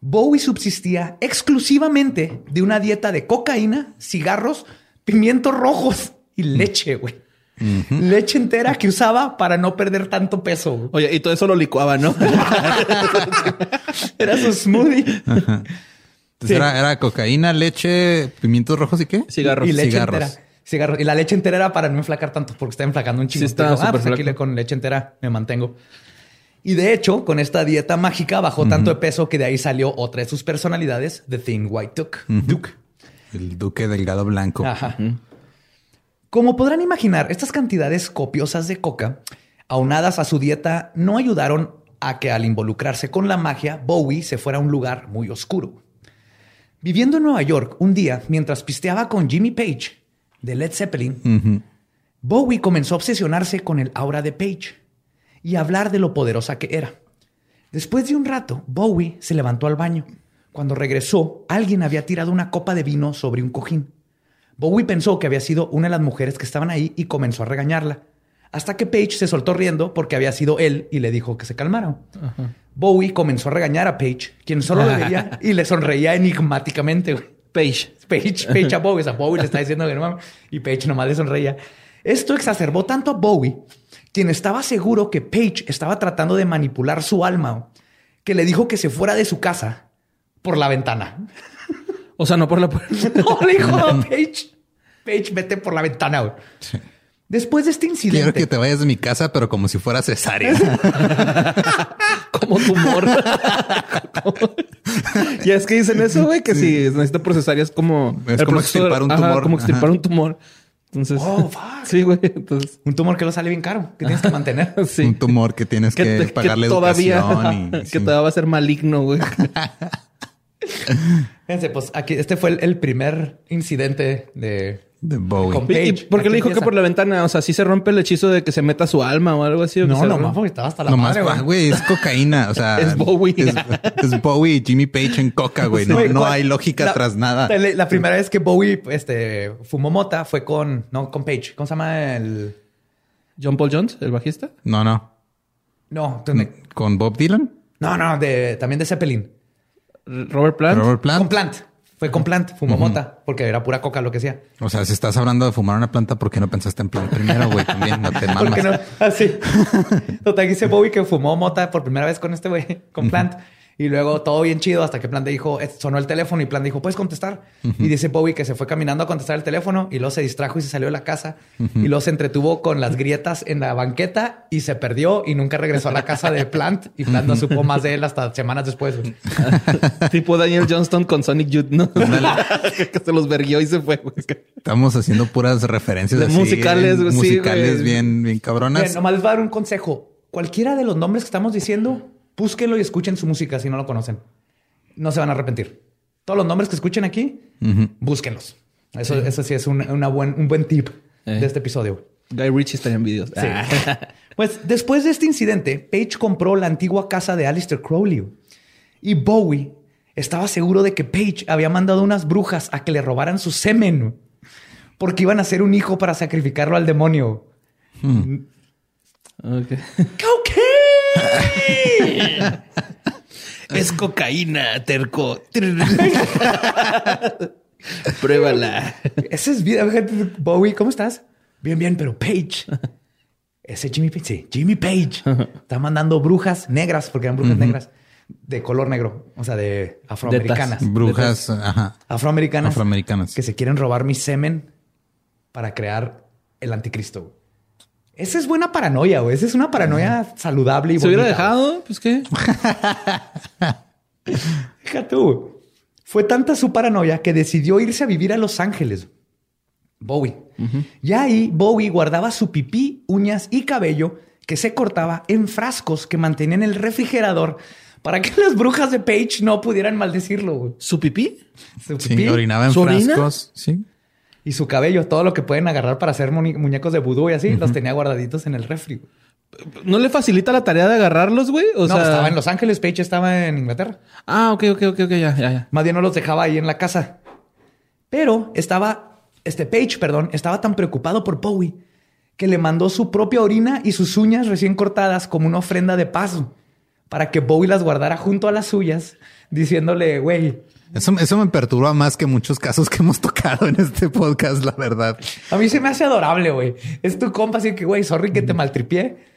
Bowie subsistía exclusivamente de una dieta de cocaína, cigarros, pimientos rojos y leche, güey. Leche entera que usaba para no perder tanto peso. Oye, y todo eso lo licuaba, ¿no? *laughs* Era su smoothie. Entonces Sí. era, era cocaína, leche, pimientos rojos y qué? Cigarros. Y leche Cigarros. entera. Cigarros. Y la leche entera era para no enflacar tanto, porque está enflacando un chingo. Sí, está ah, pues aquí con leche entera me mantengo. Y de hecho, con esta dieta mágica bajó tanto de peso que de ahí salió otra de sus personalidades, The Thin White Duke. Duke. El duque delgado blanco. Ajá. Como podrán imaginar, estas cantidades copiosas de coca, aunadas a su dieta, no ayudaron a que al involucrarse con la magia, Bowie se fuera a un lugar muy oscuro. Viviendo en Nueva York un día, mientras pisteaba con Jimmy Page de Led Zeppelin. Bowie comenzó a obsesionarse con el aura de Page y hablar de lo poderosa que era. Después de un rato, Bowie se levantó al baño. Cuando regresó, alguien había tirado una copa de vino sobre un cojín. Bowie pensó que había sido una de las mujeres que estaban ahí y comenzó a regañarla. Hasta que Page se soltó riendo porque había sido él y le dijo que se calmara. Bowie comenzó a regañar a Page, quien solo le veía *laughs* y le sonreía enigmáticamente. Page. Page, Page a Bowie. O sea, Bowie le está diciendo que no mames. Y Page nomás le sonreía. Esto exacerbó tanto a Bowie quien estaba seguro que Paige estaba tratando de manipular su alma, que le dijo que se fuera de su casa por la ventana. *laughs* O sea, no por la puerta. *laughs* no, le dijo a Paige, Paige, vete por la ventana. Después de este incidente. Quiero que te vayas de mi casa, pero como si fuera cesárea. *laughs* como tumor. y es que dicen eso, güey, que si necesita procesar es como... Es como extirpar un ajá, tumor. como extirpar Ajá. un tumor. Entonces... Oh, *laughs* fuck. Sí, güey. Entonces... Un tumor que no sale bien caro, que tienes que mantener. *laughs* Sí. Un tumor que tienes que, te- pagarle todavía educación. y- *laughs* que sí. todavía va a ser maligno, güey. Fíjense, pues aquí, este fue el, el primer incidente de. De Bowie. Con- ¿Y, por qué le dijo que por la ventana? O sea, sí se rompe el hechizo de que se meta su alma o algo así. o No, se no, rompa? más porque estaba hasta la Nomás, madre, ah, güey. güey, es cocaína. O sea, *laughs* Es Bowie. Es, es Bowie y Jimmy Page en coca, güey. No, no ¿cuál- hay lógica la- tras nada. La, la primera vez que Bowie este, fumó mota fue con, no, con Page. ¿Cómo se llama el? John Paul Jones, el bajista. No, no. No, me- ¿Con Bob Dylan? no, no, de, también de Zeppelin. Robert Plant. Robert Plant. Con Plant. Fue con Plant, fumó mota, porque era pura coca lo que hacía. O sea, si estás hablando de fumar una planta, ¿por qué no pensaste en Plant primero, güey? También no te *laughs* ¿Por qué mamas. no? Así. Total, dice Bowie que fumó mota por primera vez con este güey, con Plant. Y luego todo bien chido hasta que Plant dijo, sonó el teléfono y Plant dijo, ¿puedes contestar? Y dice Bowie que se fue caminando a contestar el teléfono y luego se distrajo y se salió de la casa. Y luego se entretuvo con las grietas en la banqueta y se perdió y nunca regresó a la casa de Plant. Y Plant no supo más de él hasta semanas después. *laughs* tipo Daniel Johnston con Sonic Youth, ¿no? *laughs* que se los verguió y se fue. Estamos haciendo puras referencias De así, musicales, sí, musicales bien, bien cabronas. Nomás les voy a dar un consejo. Cualquiera de los nombres que estamos diciendo, búsquenlo y escuchen su música si no lo conocen. No se van a arrepentir. Todos los nombres que escuchen aquí, búsquenlos. Eso, eso sí es un, una buen, un buen tip Eh. de este episodio. Guy Ritchie estaría en videos. Sí. *laughs* pues después de este incidente, Page compró la antigua casa de Alistair Crowley. Y Bowie estaba seguro de que Page había mandado unas brujas a que le robaran su semen. Porque iban a hacer un hijo para sacrificarlo al demonio. Ok. ¡Cocaine! *laughs* Es cocaína, terco. *laughs* Pruébala. Ese es gente, Bowie, ¿cómo estás? Bien, bien, pero Page. Ese Jimmy Page, sí, Jimmy Page. Está mandando brujas negras, porque eran brujas negras, de color negro, o sea, de afroamericanas. Brujas, ajá. Afroamericanas. Afroamericanas. Que se quieren robar mi semen para crear el anticristo. Esa es buena paranoia, güey. Esa es una paranoia saludable y ¿Se hubiera bonita, dejado? Pues qué. *laughs* Tú. Fue tanta su paranoia que decidió irse a vivir a Los Ángeles. Bowie. Y ahí Bowie guardaba su pipí, uñas y cabello que se cortaba en frascos que mantenía en el refrigerador para que *laughs* las brujas de Page no pudieran maldecirlo. güey. ¿Su pipí? Su Sí, orinaba en ¿Su orina? frascos. Sí. Y su cabello, todo lo que pueden agarrar para hacer muñecos de vudú y así, los tenía guardaditos en el refri. güey. ¿No le facilita la tarea de agarrarlos, güey? O no, sea... estaba en Los Ángeles, Page estaba en Inglaterra. Ah, ok, ok, ok, ok, ya, ya, ya. Más bien no los dejaba ahí en la casa. Pero estaba, este Page, perdón, estaba tan preocupado por Bowie que le mandó su propia orina y sus uñas recién cortadas como una ofrenda de paz para que Bowie las guardara junto a las suyas, diciéndole, güey, Eso, eso me perturba más que muchos casos que hemos *laughs* tocado en este podcast, la verdad. a mí se me hace adorable, güey. Es tu compa, así que, güey, sorry que te maltripié.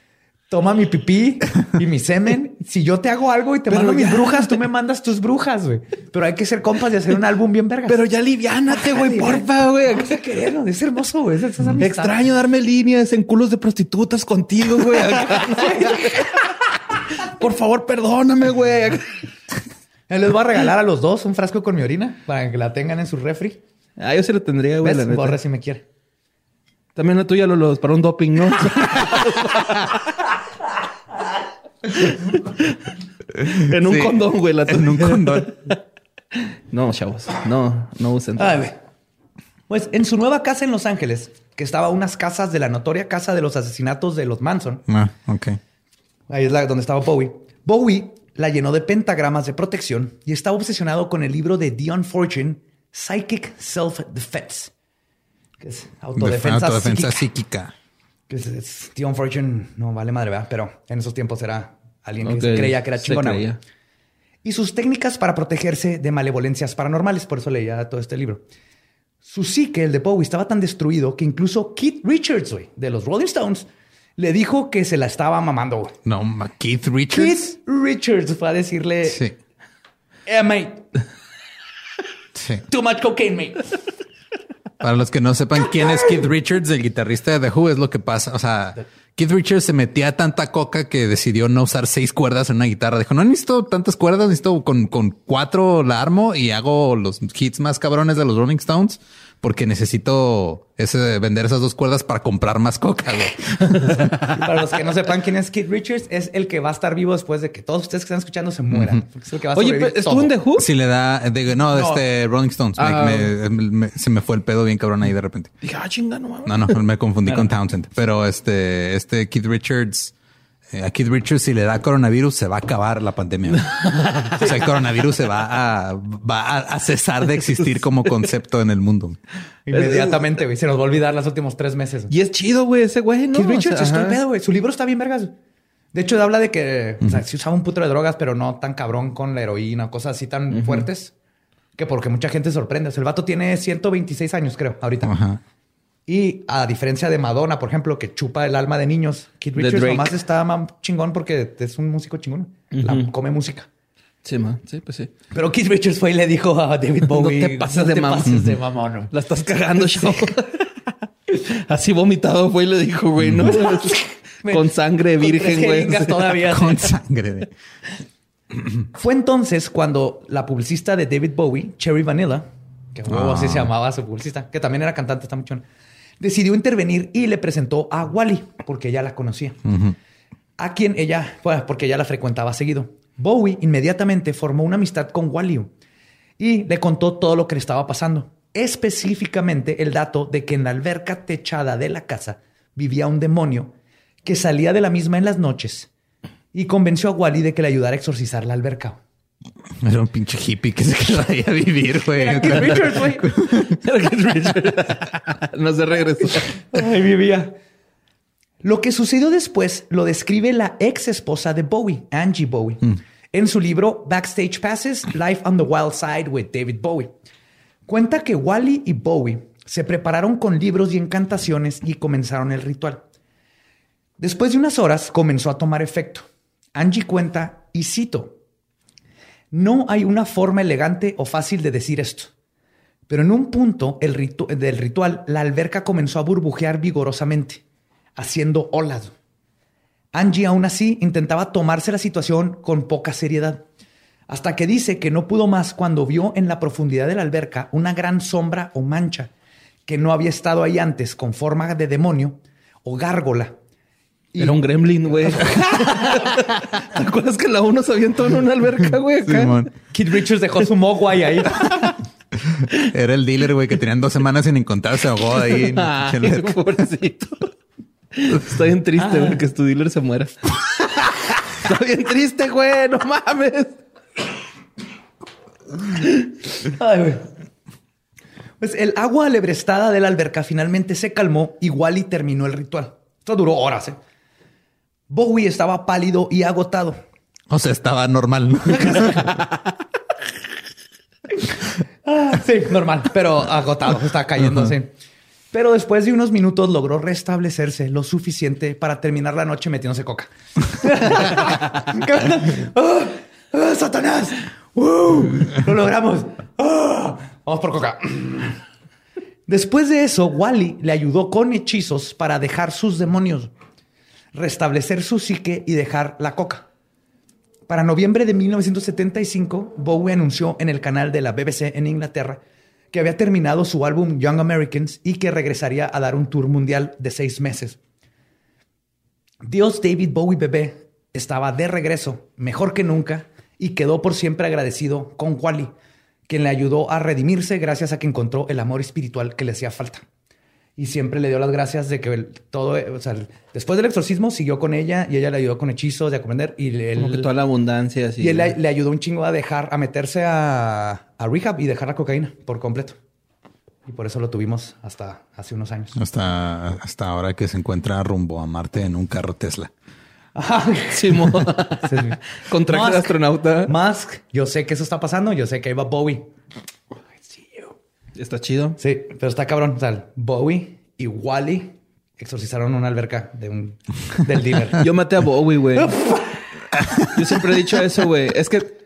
Toma mi pipí y mi semen. Si yo te hago algo y te mando mis brujas, tú me mandas tus brujas, güey. Pero hay que ser compas y hacer un álbum bien verga. Pero ya aliviánate, güey, porfa, güey. Quererlo. Es hermoso, güey. Es. Extraño darme líneas en culos de prostitutas contigo, güey. *laughs* Por favor, perdóname, güey. Eh, Les voy a regalar a los dos un frasco con mi orina para que la tengan en su refri. Ah, yo se lo tendría, güey. la ¿Ves? neta. Borre si me quiere. También la tuya, Lolos, para un doping, ¿no? *laughs* en un Sí. condón, güey. La En un condón. No, chavos. No, no usen. Ay, güey. Pues en su nueva casa en Los Ángeles, que estaba a unas casas de la notoria casa de los asesinatos de los Manson, Ah, ok. ahí es la, donde estaba Bowie. Bowie la llenó de pentagramas de protección y estaba obsesionado con el libro de Dion Fortune, Psychic Self-Defense, que es autodefensa, Autodefensa psíquica. psíquica. Que es- es- Dion Fortune no vale madre, ¿verdad? Pero en esos tiempos era alguien que se creía que era chingona. Y sus técnicas para protegerse de malevolencias paranormales. Por eso leía todo este libro. Su psique, el de Bowie, estaba tan destruido que incluso Keith Richards, de los Rolling Stones, le dijo que se la estaba mamando. güey. No, Keith Richards. Keith Richards fue a decirle, Sí, eh, mate, sí. too much cocaine, mate. Para los que no sepan quién es Keith Richards, el guitarrista de The Who, es lo que pasa. O sea, Keith Richards se metía tanta coca que decidió no usar seis cuerdas en una guitarra. Dijo, no necesito tantas cuerdas, necesito con, con cuatro la armo y hago los hits más cabrones de los Rolling Stones porque necesito ese, vender esas dos cuerdas para comprar más coca. güey. *laughs* Para los que no sepan quién es Keith Richards, es el que va a estar vivo después de que todos ustedes que están escuchando se mueran. Porque es el que va a Oye, pero ¿estuvo en The Who? Si le da, de- no, de No. este Rolling Stones. Me- Ah. me- me- se me fue el pedo bien cabrón ahí de repente. Dije, ah, chinga, no mames. No, no, me confundí con Townsend. Pero este, este Keith Richards, a Keith Richards, si le da coronavirus, se va a acabar la pandemia. o sea, el coronavirus se va a, va a, a cesar de existir como concepto en el mundo. Inmediatamente, güey. Se nos va a olvidar los últimos tres meses. Y es chido, güey, ese güey, ¿no? Keith O sea, Richards, estoy ajá. pedo, güey. Su libro está bien vergas. De hecho, habla de que o sea, sí usaba un puto de drogas, pero no tan cabrón con la heroína, cosas así tan fuertes. Que porque mucha gente sorprende. O sea, el vato tiene 126 años, creo, ahorita. Ajá. Y a diferencia de Madonna, por ejemplo, que chupa el alma de niños, De Richards nomás está más chingón porque es un músico chingón. La- come música. Sí, man. Sí, pues sí. Pero Keith Richards fue y le dijo a David Bowie: te pases de mamón". pases de mamón. La estás cagando, *laughs* chavo. Así vomitado fue y le dijo, güey, ¿no? *laughs* Con sangre virgen, güey. todavía. *laughs* Con sangre. de- *clears throat* Fue entonces cuando la publicista de David Bowie, Cherry Vanilla, que así Ah. se llamaba su publicista, que también era cantante, está mucho, decidió intervenir y le presentó a Wally, porque ella la conocía. A quien ella, bueno, porque ella la frecuentaba seguido. Bowie inmediatamente formó una amistad con Wally y le contó todo lo que le estaba pasando. Específicamente el dato de que en la alberca techada de la casa vivía un demonio que salía de la misma en las noches y convenció a Wally de que le ayudara a exorcizar la alberca. Era un pinche hippie que se *laughs* quedó ahí a vivir, güey. Era Keith Richards, güey. *laughs* Era Keith Richards. *laughs* no se regresó. Ahí vivía. Lo que sucedió después lo describe la ex esposa de Bowie, Angie Bowie, en su libro Backstage Passes, Life on the Wild Side with David Bowie. Cuenta que Wally y Bowie se prepararon con libros y encantaciones y comenzaron el ritual. Después de unas horas comenzó a tomar efecto. Angie cuenta, y cito, no hay una forma elegante o fácil de decir esto. Pero en un punto del ritual, la alberca comenzó a burbujear vigorosamente, haciendo olas. Angie aún así intentaba tomarse la situación con poca seriedad, hasta que dice que no pudo más cuando vio en la profundidad de la alberca una gran sombra o mancha que no había estado ahí antes con forma de demonio o gárgola. Y- Era un gremlin, güey. *laughs* ¿Te acuerdas que la uno se avientó en una alberca, güey? acá? Kid Richards dejó su mogwai ahí. *laughs* Era el dealer, güey, que tenían dos semanas sin encontrar, se ahogó ahí. Ay, *laughs* pobrecito. Está bien triste, güey, que tu dealer se muera. Está bien triste, güey. No mames. Ay, güey. Pues el agua alebrestada de la alberca finalmente se calmó igual y terminó el ritual. Esto duró horas. ¿eh? Bowie estaba pálido y agotado. O sea, estaba normal. ¿no? Ah, sí, normal, pero agotado, está cayendo, sí. Pero después de unos minutos logró restablecerse lo suficiente para terminar la noche metiéndose coca. *laughs* ¡Ah! ¡Ah, ¡Satanás! ¡Uh! ¡Lo logramos! Vamos por coca. Después de eso, Wally le ayudó con hechizos para dejar sus demonios, restablecer su psique y dejar la coca. Para noviembre de 1975, Bowie anunció en el canal de la BBC en Inglaterra que había terminado su álbum Young Americans y que regresaría a dar un tour mundial de seis meses. Dios David Bowie bebé estaba de regreso, mejor que nunca, y quedó por siempre agradecido con Wally, quien le ayudó a redimirse gracias a que encontró el amor espiritual que le hacía falta. Y siempre le dio las gracias de que el- todo, o sea, el- después del exorcismo siguió con ella y ella le ayudó con hechizos de aprender y él, Como que toda la abundancia así. y él le, le ayudó un chingo a dejar, a meterse a, a rehab y dejar la cocaína por completo. Y por eso lo tuvimos hasta hace unos años. Hasta, hasta ahora que se encuentra rumbo a Marte en un carro Tesla. Simón. *laughs* Sí, sí. *laughs* Con traje de Musk. astronauta. Musk, yo sé que eso está pasando, yo sé que ahí va Bowie. Está chido. Sí, pero está cabrón. O sea, Bowie y Wally exorcizaron una alberca de un, del dealer. *laughs* Yo maté a Bowie, güey. *laughs* yo siempre he dicho eso, güey. Es que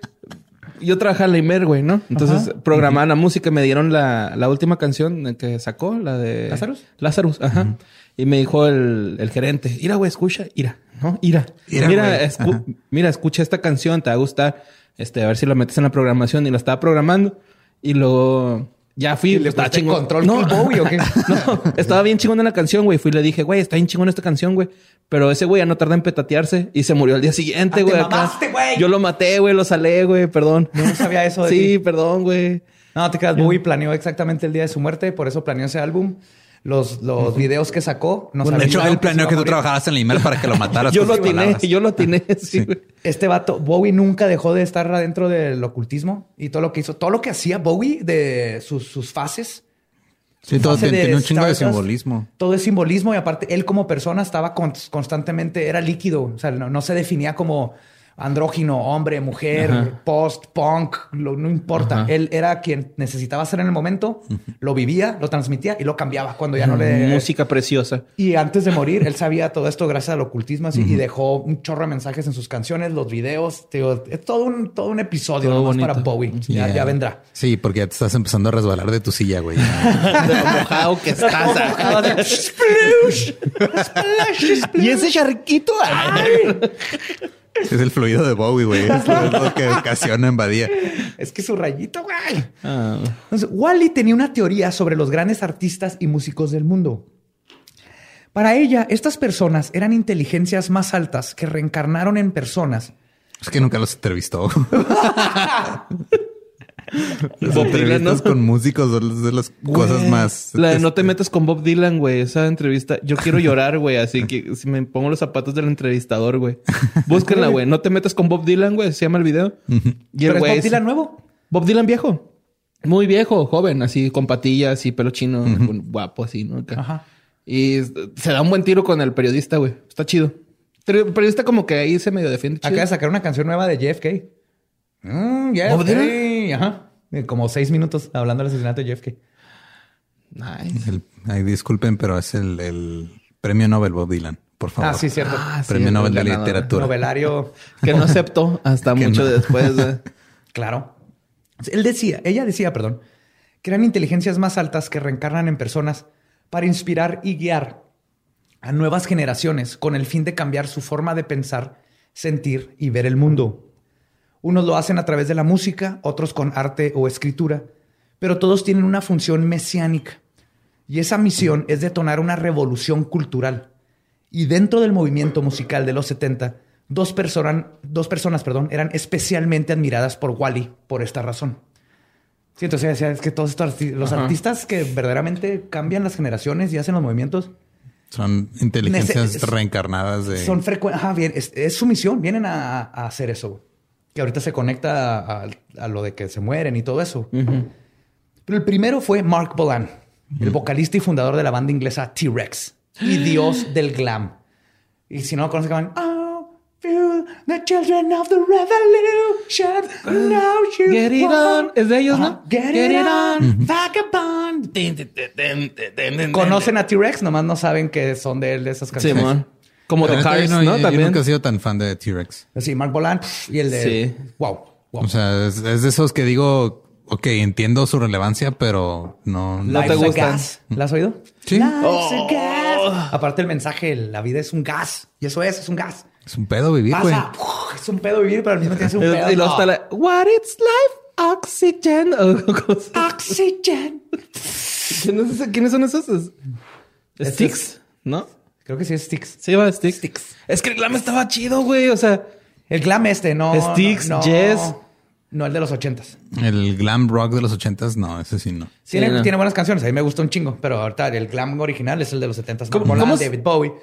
yo trabajaba en la Imer, güey, ¿no? Entonces programaban la música y me dieron la, la última canción que sacó, la de... ¿Lazarus? Lazarus, ajá. Y me dijo el, el gerente, mira, güey, escucha, ira, ¿no? Ira. Ira, mira, escu- mira, escucha esta canción, te va a gustar. Este, a ver si la metes en la programación. Y la estaba programando. Y luego ya fui. ¿Y le estaba chingón. control no, Bowie o *laughs* qué? no, estaba bien chingón en la canción, güey. Fui y le dije, güey, está bien chingón esta canción, güey. Pero ese güey ya no tarda en petatearse y se murió al día siguiente, Ah, güey. Yo lo maté, güey, lo salé, güey, perdón. Yo no sabía eso de Sí, ti. perdón, güey. No, te creas, Bowie planeó exactamente el día de su muerte, por eso planeó ese álbum. Los, los videos que sacó nos De hecho, él planeó que tú trabajaras en la email para que lo mataras. *laughs* Yo lo atiné, yo lo atiné, sí. Este vato, Bowie nunca dejó de estar adentro del ocultismo y todo lo que hizo, todo lo que hacía Bowie de sus, sus fases. Sí, todo tiene, un chingo de simbolismo. Todo es simbolismo y aparte él como persona estaba con- constantemente, era líquido, o sea, no, no se definía como andrógino, hombre, mujer, Ajá. post, punk, lo- no importa. Ajá. Él era quien necesitaba ser en el momento, lo vivía, lo transmitía y lo cambiaba cuando ya no le... Música preciosa. Y antes de morir, él sabía todo esto gracias al ocultismo así, y dejó un chorro de mensajes en sus canciones, los videos. es todo un, todo un episodio Todo nomás para Bowie. Ya, Yeah. ya vendrá. Sí, porque ya te estás empezando a resbalar de tu silla, güey. *laughs* De lo mojado que estás. *laughs* y ese charquito. Es el fluido de Bowie, güey. *laughs* Es lo que ocasiona en Badía. Es que su rayito, güey. Ah. Entonces, Wally tenía una teoría sobre los grandes artistas y músicos del mundo. Para ella, estas personas eran inteligencias más altas que reencarnaron en personas. Es que nunca los entrevistó. *laughs* Las Bob Dylan, ¿no? con músicos son de las cosas más. La de no te este, metas con Bob Dylan, güey. Esa entrevista. Yo quiero *laughs* llorar, güey. Así que si me pongo los zapatos del entrevistador, güey. Búsquenla, güey. No te metas con Bob Dylan, güey. Se llama el video. Y el Pero es. Bob Dylan nuevo. Bob Dylan viejo. Muy viejo, joven, así con patillas y pelo chino, con- guapo, así, ¿no? Ajá. Y se da un buen tiro con el periodista, güey. Está chido. Pero el periodista como que ahí se medio defiende. chido. Acaba de sacar una canción nueva de JFK. Mm, ¿Bob Ajá. Eh, Como seis minutos hablando del asesinato de JFK. Nice. el- ay, disculpen, pero es el, el premio Nobel Bob Dylan, por favor. Ah, sí, cierto. Ah, Premio el Nobel de ganador. Literatura. Novelario. *laughs* Que no aceptó hasta *laughs* mucho no. después. güey. *laughs* Claro. Él decía, ella decía, perdón, que eran inteligencias más altas que reencarnan en personas para inspirar y guiar a nuevas generaciones con el fin de cambiar su forma de pensar, sentir y ver el mundo. Unos lo hacen a través de la música, otros con arte o escritura, pero todos tienen una función mesiánica. Y esa misión es detonar una revolución cultural. Y dentro del movimiento musical de los 70, dos, personas, dos personas perdón, eran especialmente admiradas por Wally por esta razón. Sí, entonces es que todos estos los Ajá. artistas que verdaderamente cambian las generaciones y hacen los movimientos Son inteligencias Nece- reencarnadas de. son frecuentes. Ajá, bien, es, es su misión, vienen a, a hacer eso. Que ahorita se conecta a, a lo de que se mueren y todo eso. Pero el primero fue Mark Bolan, el vocalista y fundador de la banda inglesa T-Rex y dios *gasps* del glam. Y si no lo conocen, van, Oh, feel the children of the revolution. Now you Get it want-" on. Es de ellos, ¿no? Ajá, Get, it, on, vagabond. Conocen a T-Rex, nomás no saben que son de él de esas canciones. Simón. Como La The yo Cars, no, ¿no? yo- yo También. nunca he sido tan fan de T-Rex. Sí, Mark Bolan y el de. Sí. Wow. wow. O sea, es, es de esos que digo, ok, entiendo su relevancia, pero no. No te Life's a gustan. gas. ¿La has oído? Sí. Life's a Oh. gas. Aparte el mensaje, la vida es un gas. Y eso es, es un gas. Es un pedo vivir, güey. Es un pedo vivir, pero al mismo tiempo es un pedo. Y luego no. está la What it's life, oxygen. *laughs* Oxygen. ¿Quiénes son esos? Es- Este Sticks, ¿no? Creo que sí es Sticks. Se llama Sticks. Es que el glam estaba chido, güey. O sea, El glam este, no. Styx, no, no. Yes. No, el de los ochentas. El glam rock de los ochentas, no, ese sí no. Tiene, no. tiene buenas canciones. A mí me gusta un chingo. Pero ahorita el glam original es el de los setentas. ¿Cómo- Bolan, cómo se- David Bowie,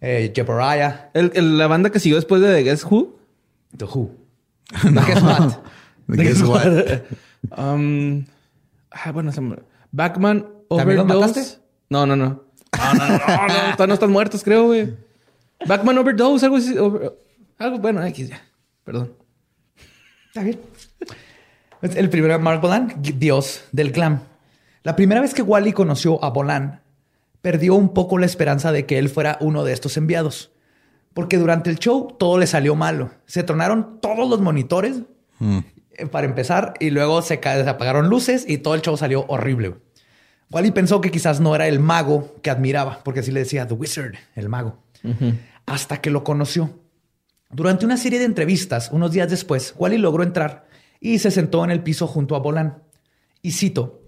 eh, Jebariah, el- el- la banda que siguió después de The Guess Who. The Who. *laughs* Guess what? Guess what? *laughs* Um, ah, bueno, se me- Backman ¿También los Overdose. mataste? No, no, no. No, no, no, no, *laughs* no, todavía no están muertos, creo, güey. Backman Overdose, algo así. over- algo, bueno, X ya. Perdón. Está bien. Pues El primero, Mark Bolan, dios del glam. La primera vez que Wally conoció a Bolan, perdió un poco la esperanza de que él fuera uno de estos enviados. Porque durante el show todo le salió malo. Se tronaron todos los monitores Mm. eh, para empezar y luego se, ca- se apagaron luces y todo el show salió horrible. güey. Wally pensó que quizás no era el mago que admiraba, porque así le decía The Wizard, el mago, hasta que lo conoció. Durante una serie de entrevistas, unos días después, Wally logró entrar y se sentó en el piso junto a Bolan. Y cito,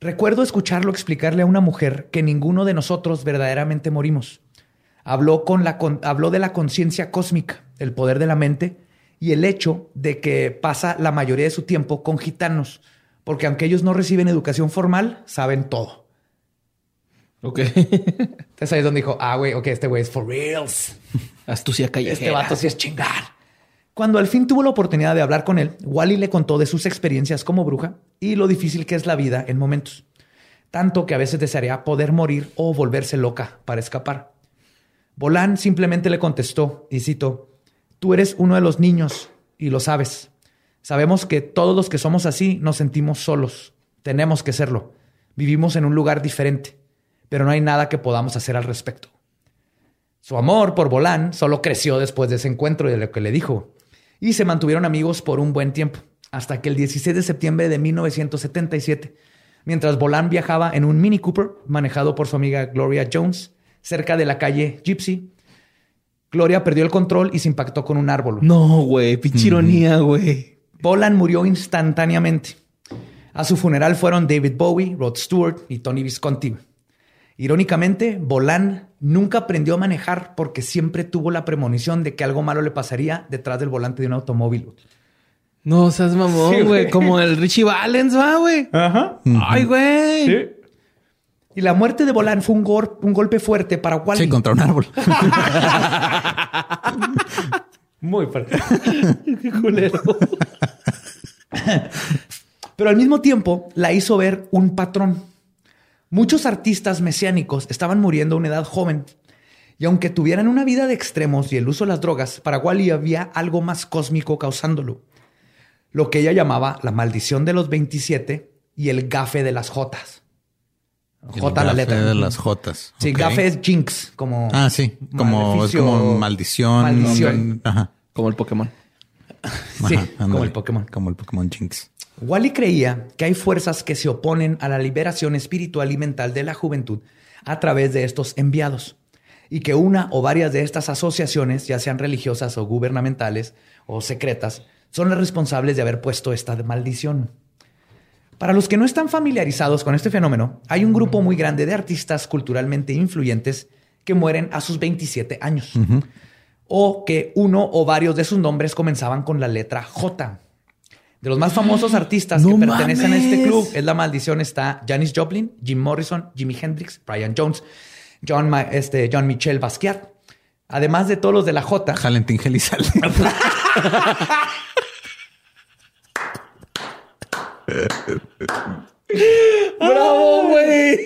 recuerdo escucharlo explicarle a una mujer que ninguno de nosotros verdaderamente morimos. Habló, con la, con- habló de la conciencia cósmica, el poder de la mente y el hecho de que pasa la mayoría de su tiempo con gitanos, porque aunque ellos no reciben educación formal, saben todo. Ok. Entonces ahí es donde dijo, ah, güey, ok, este güey es for reals. *laughs* Astucia callejera. Este vato sí es chingar. Cuando al fin tuvo la oportunidad de hablar con él, Wally le contó de sus experiencias como bruja y lo difícil que es la vida en momentos. Tanto que a veces desearía poder morir o volverse loca para escapar. Bolán simplemente le contestó, y cito, tú eres uno de los niños y lo sabes. Sabemos que todos los que somos así nos sentimos solos. Tenemos que serlo. Vivimos en un lugar diferente, pero no hay nada que podamos hacer al respecto. Su amor por Bolán solo creció después de ese encuentro y de lo que le dijo. Y se mantuvieron amigos por un buen tiempo, hasta que el 16 de septiembre de 1977, mientras Bolán viajaba en un Mini Cooper manejado por su amiga Gloria Jones, cerca de la calle Gypsy, Gloria perdió el control y se impactó con un árbol. No, güey. Pinche ironía, güey. Bolan murió instantáneamente. A su funeral fueron David Bowie, Rod Stewart y Tony Visconti. Irónicamente, Bolan nunca aprendió a manejar porque siempre tuvo la premonición de que algo malo le pasaría detrás del volante de un automóvil. No seas Sí, mamón, güey. güey. Como el Richie Valens, va, güey. Ajá. Ay, güey. Y la muerte de Bolan fue un golpe fuerte para Wally. Sí, contra un árbol. *laughs* Muy. *laughs* Qué culero. Pero al mismo tiempo la hizo ver un patrón. Muchos artistas mesiánicos estaban muriendo a una edad joven. Y aunque tuvieran una vida de extremos y el uso de las drogas, para Wally había algo más cósmico causándolo. Lo que ella llamaba la maldición de los 27 y el gafe de las Jotas. J la gafe letra. de las Jotas. Sí, Ok. gafe es jinx, como. Ah, sí. Como, es como maldición. Maldición. Ajá. Como el Pokémon. *laughs* Sí, Ajá, como ándale. el Pokémon. Como el Pokémon Jinx. Wally creía que hay fuerzas que se oponen a la liberación espiritual y mental de la juventud a través de estos enviados y que una o varias de estas asociaciones, ya sean religiosas o gubernamentales o secretas, son las responsables de haber puesto esta maldición. Para los que no están familiarizados con este fenómeno, hay un grupo muy grande de artistas culturalmente influyentes que mueren a sus 27 años o que uno o varios de sus nombres comenzaban con la letra J. De los más famosos artistas ¡No que pertenecen a este club es la maldición está Janis Joplin, Jim Morrison, Jimi Hendrix, Brian Jones, John, Ma- este, John Michel Basquiat. Además de todos los de la J. Valentín Gelizalde. *laughs* ¡Bravo, güey!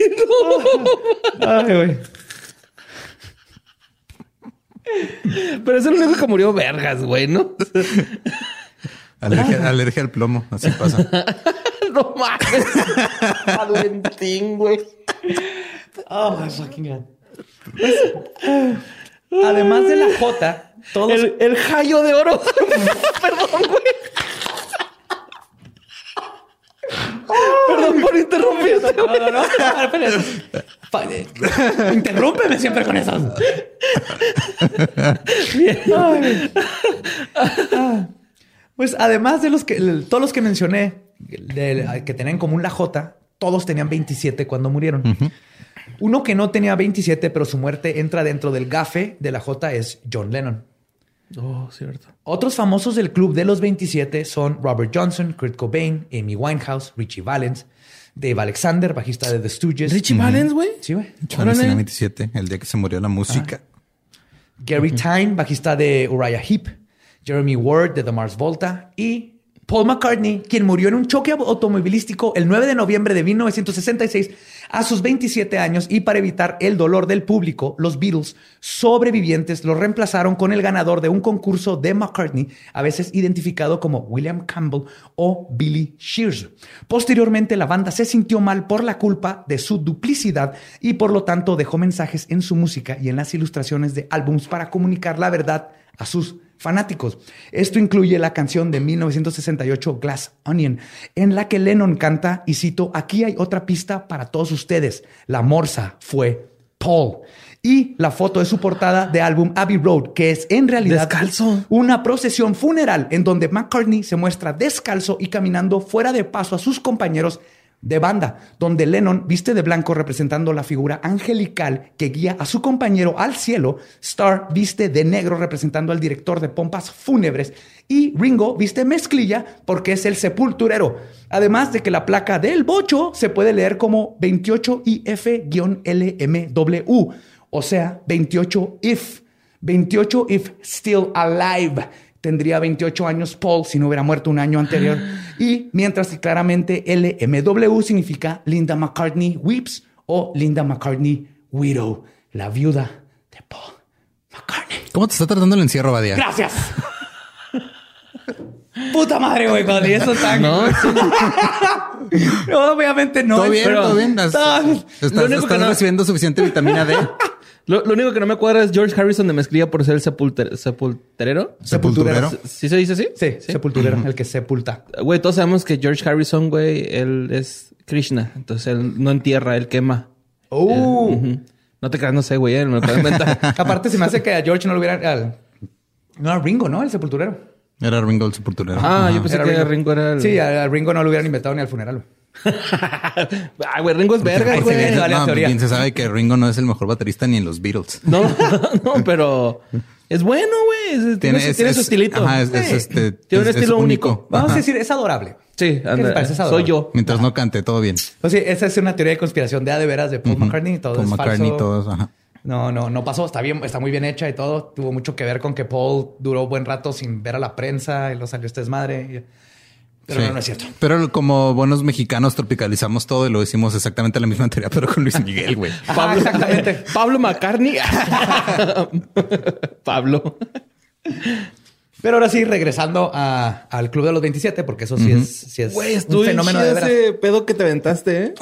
Ay, güey. Pero es el único que murió vergas, güey, ¿no? alergia, alergia al plomo. Así pasa. *laughs* no mames. Valentín, güey. Oh, my fucking God. Además de la J, todos. El, el jayo de oro. *laughs* Perdón, güey. *laughs* Perdón por interrumpirte, No. Pa- eh, Interrúmpeme siempre con eso. Ah. Pues además de los que todos los que mencioné de- que tenían en común la J, todos tenían 27 cuando murieron. Uno que no tenía 27, pero su muerte entra dentro del gafe de la J es John Lennon. Oh, cierto. Otros famosos del club de los 27 son Robert Johnson, Kurt Cobain, Amy Winehouse, Richie Valens, Dave Alexander, bajista de The Stooges. Richie Valens, güey. Sí, güey. Tenía 27, el día que se murió la música. Gary Tyne, bajista de Uriah Heep, Jeremy Ward de The Mars Volta y Paul McCartney, quien murió en un choque automovilístico el 9 de noviembre de 1966 a sus 27 años y para evitar el dolor del público, los Beatles sobrevivientes lo reemplazaron con el ganador de un concurso de McCartney, a veces identificado como William Campbell o Billy Shears. Posteriormente, la banda se sintió mal por la culpa de su duplicidad y por lo tanto dejó mensajes en su música y en las ilustraciones de álbums para comunicar la verdad a sus fanáticos. Esto incluye la canción de 1968 Glass Onion, en la que Lennon canta, y cito, aquí hay otra pista para todos ustedes. La morsa fue Paul. Y la foto de su portada de álbum Abbey Road, que es en realidad Descalzo. una procesión funeral en donde McCartney se muestra descalzo y caminando fuera de paso a sus compañeros de banda, donde Lennon viste de blanco representando la figura angelical que guía a su compañero al cielo, Starr viste de negro representando al director de pompas fúnebres. Y Ringo viste mezclilla porque es el sepulturero. Además de que la placa del bocho se puede leer como 28IF-LMW, o sea, 28 if, 28 if still alive tendría 28 años Paul si no hubiera muerto un año anterior. *gasps* Y mientras que claramente LMW significa Linda McCartney Weeps o Linda McCartney Widow, la viuda de Paul McCartney. ¿Cómo te está tratando el encierro, Badia? Gracias. Puta madre, güey, cuando eso tan... No, sí. *laughs* Obviamente no. ¿Todo bien? pero- ¿Todo bien? ¿Estás, estás- lo único estás que no- recibiendo suficiente vitamina D? *laughs* Lo, lo único que no me cuadra es George Harrison de mezclilla por ser el sepulter- sepulterero. Sepulturero. ¿Sí se dice así? Sí, sepulturero, el que sepulta. Güey, todos sabemos que George Harrison, güey, él es Krishna. Entonces él no entierra, él quema. Uh. Ujú. No te creas, no sé, güey, eh, me lo puedo inventar. *laughs* Aparte, se me hace que a George no lo hubiera... al- No, a Ringo, ¿no? El sepulturero. Era Ringo el sepulturero. Ah, Ajá. yo pensé que Ringo era el... Sí, a a Ringo no lo hubieran inventado ni al funeral. Ah, güey, Ringo es verga, güey. la No, teoría. bien se sabe que Ringo no es el mejor baterista ni en los Beatles. No, *laughs* no, pero es bueno, güey. Es- Tiene, su- es- tiene su es- estilito. Ajá, es, es Sí. este. Tiene un es- es estilo único. Vamos Ajá. a decir, es adorable. Sí, ¿Qué anda, parece? Es soy yo. Mientras no cante, todo bien. Pues sí, esa es una teoría de conspiración de a de veras de Paul McCartney. Todo Paul es McCartney, falso. todos. Ajá. No, no, no pasó. Está bien, está muy bien hecha y todo. Tuvo mucho que ver con que Paul duró buen rato sin ver a la prensa y lo salió este desmadre. Pero Sí. no, no es cierto. Pero como buenos mexicanos tropicalizamos todo y lo hicimos exactamente la misma teoría, pero con Luis *laughs* Miguel, güey. Ajá, exactamente. *laughs* Pablo McCartney. *laughs* Pablo. Pero ahora sí, regresando a- al Club de los 27, porque eso sí es, sí es Güey, un fenómeno de veras. ese pedo que te aventaste, ¿eh?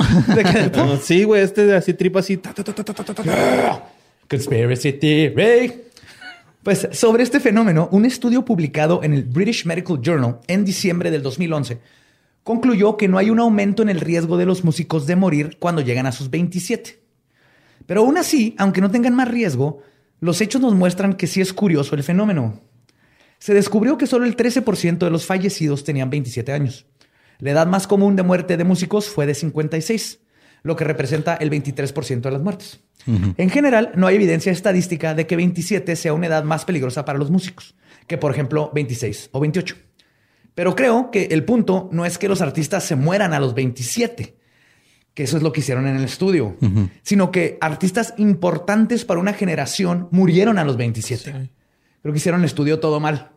Sí, güey, este de así tripa así. ta, ta, ta, ta, ta, ta, ta. Conspiracy Theory. Pues sobre este fenómeno, un estudio publicado en el British Medical Journal en diciembre del 2011 concluyó que no hay un aumento en el riesgo de los músicos de morir cuando llegan a sus 27. Pero aún así, aunque no tengan más riesgo, los hechos nos muestran que sí es curioso el fenómeno. Se descubrió que solo el 13% de los fallecidos tenían 27 años. La edad más común de muerte de músicos fue de 56, lo que representa el 23% de las muertes. En general, no hay evidencia estadística de que 27 sea una edad más peligrosa para los músicos que, por ejemplo, 26 o 28. Pero creo que el punto no es que los artistas se mueran a los 27, que eso es lo que hicieron en el estudio, sino que artistas importantes para una generación murieron a los 27. Creo que hicieron el estudio todo mal.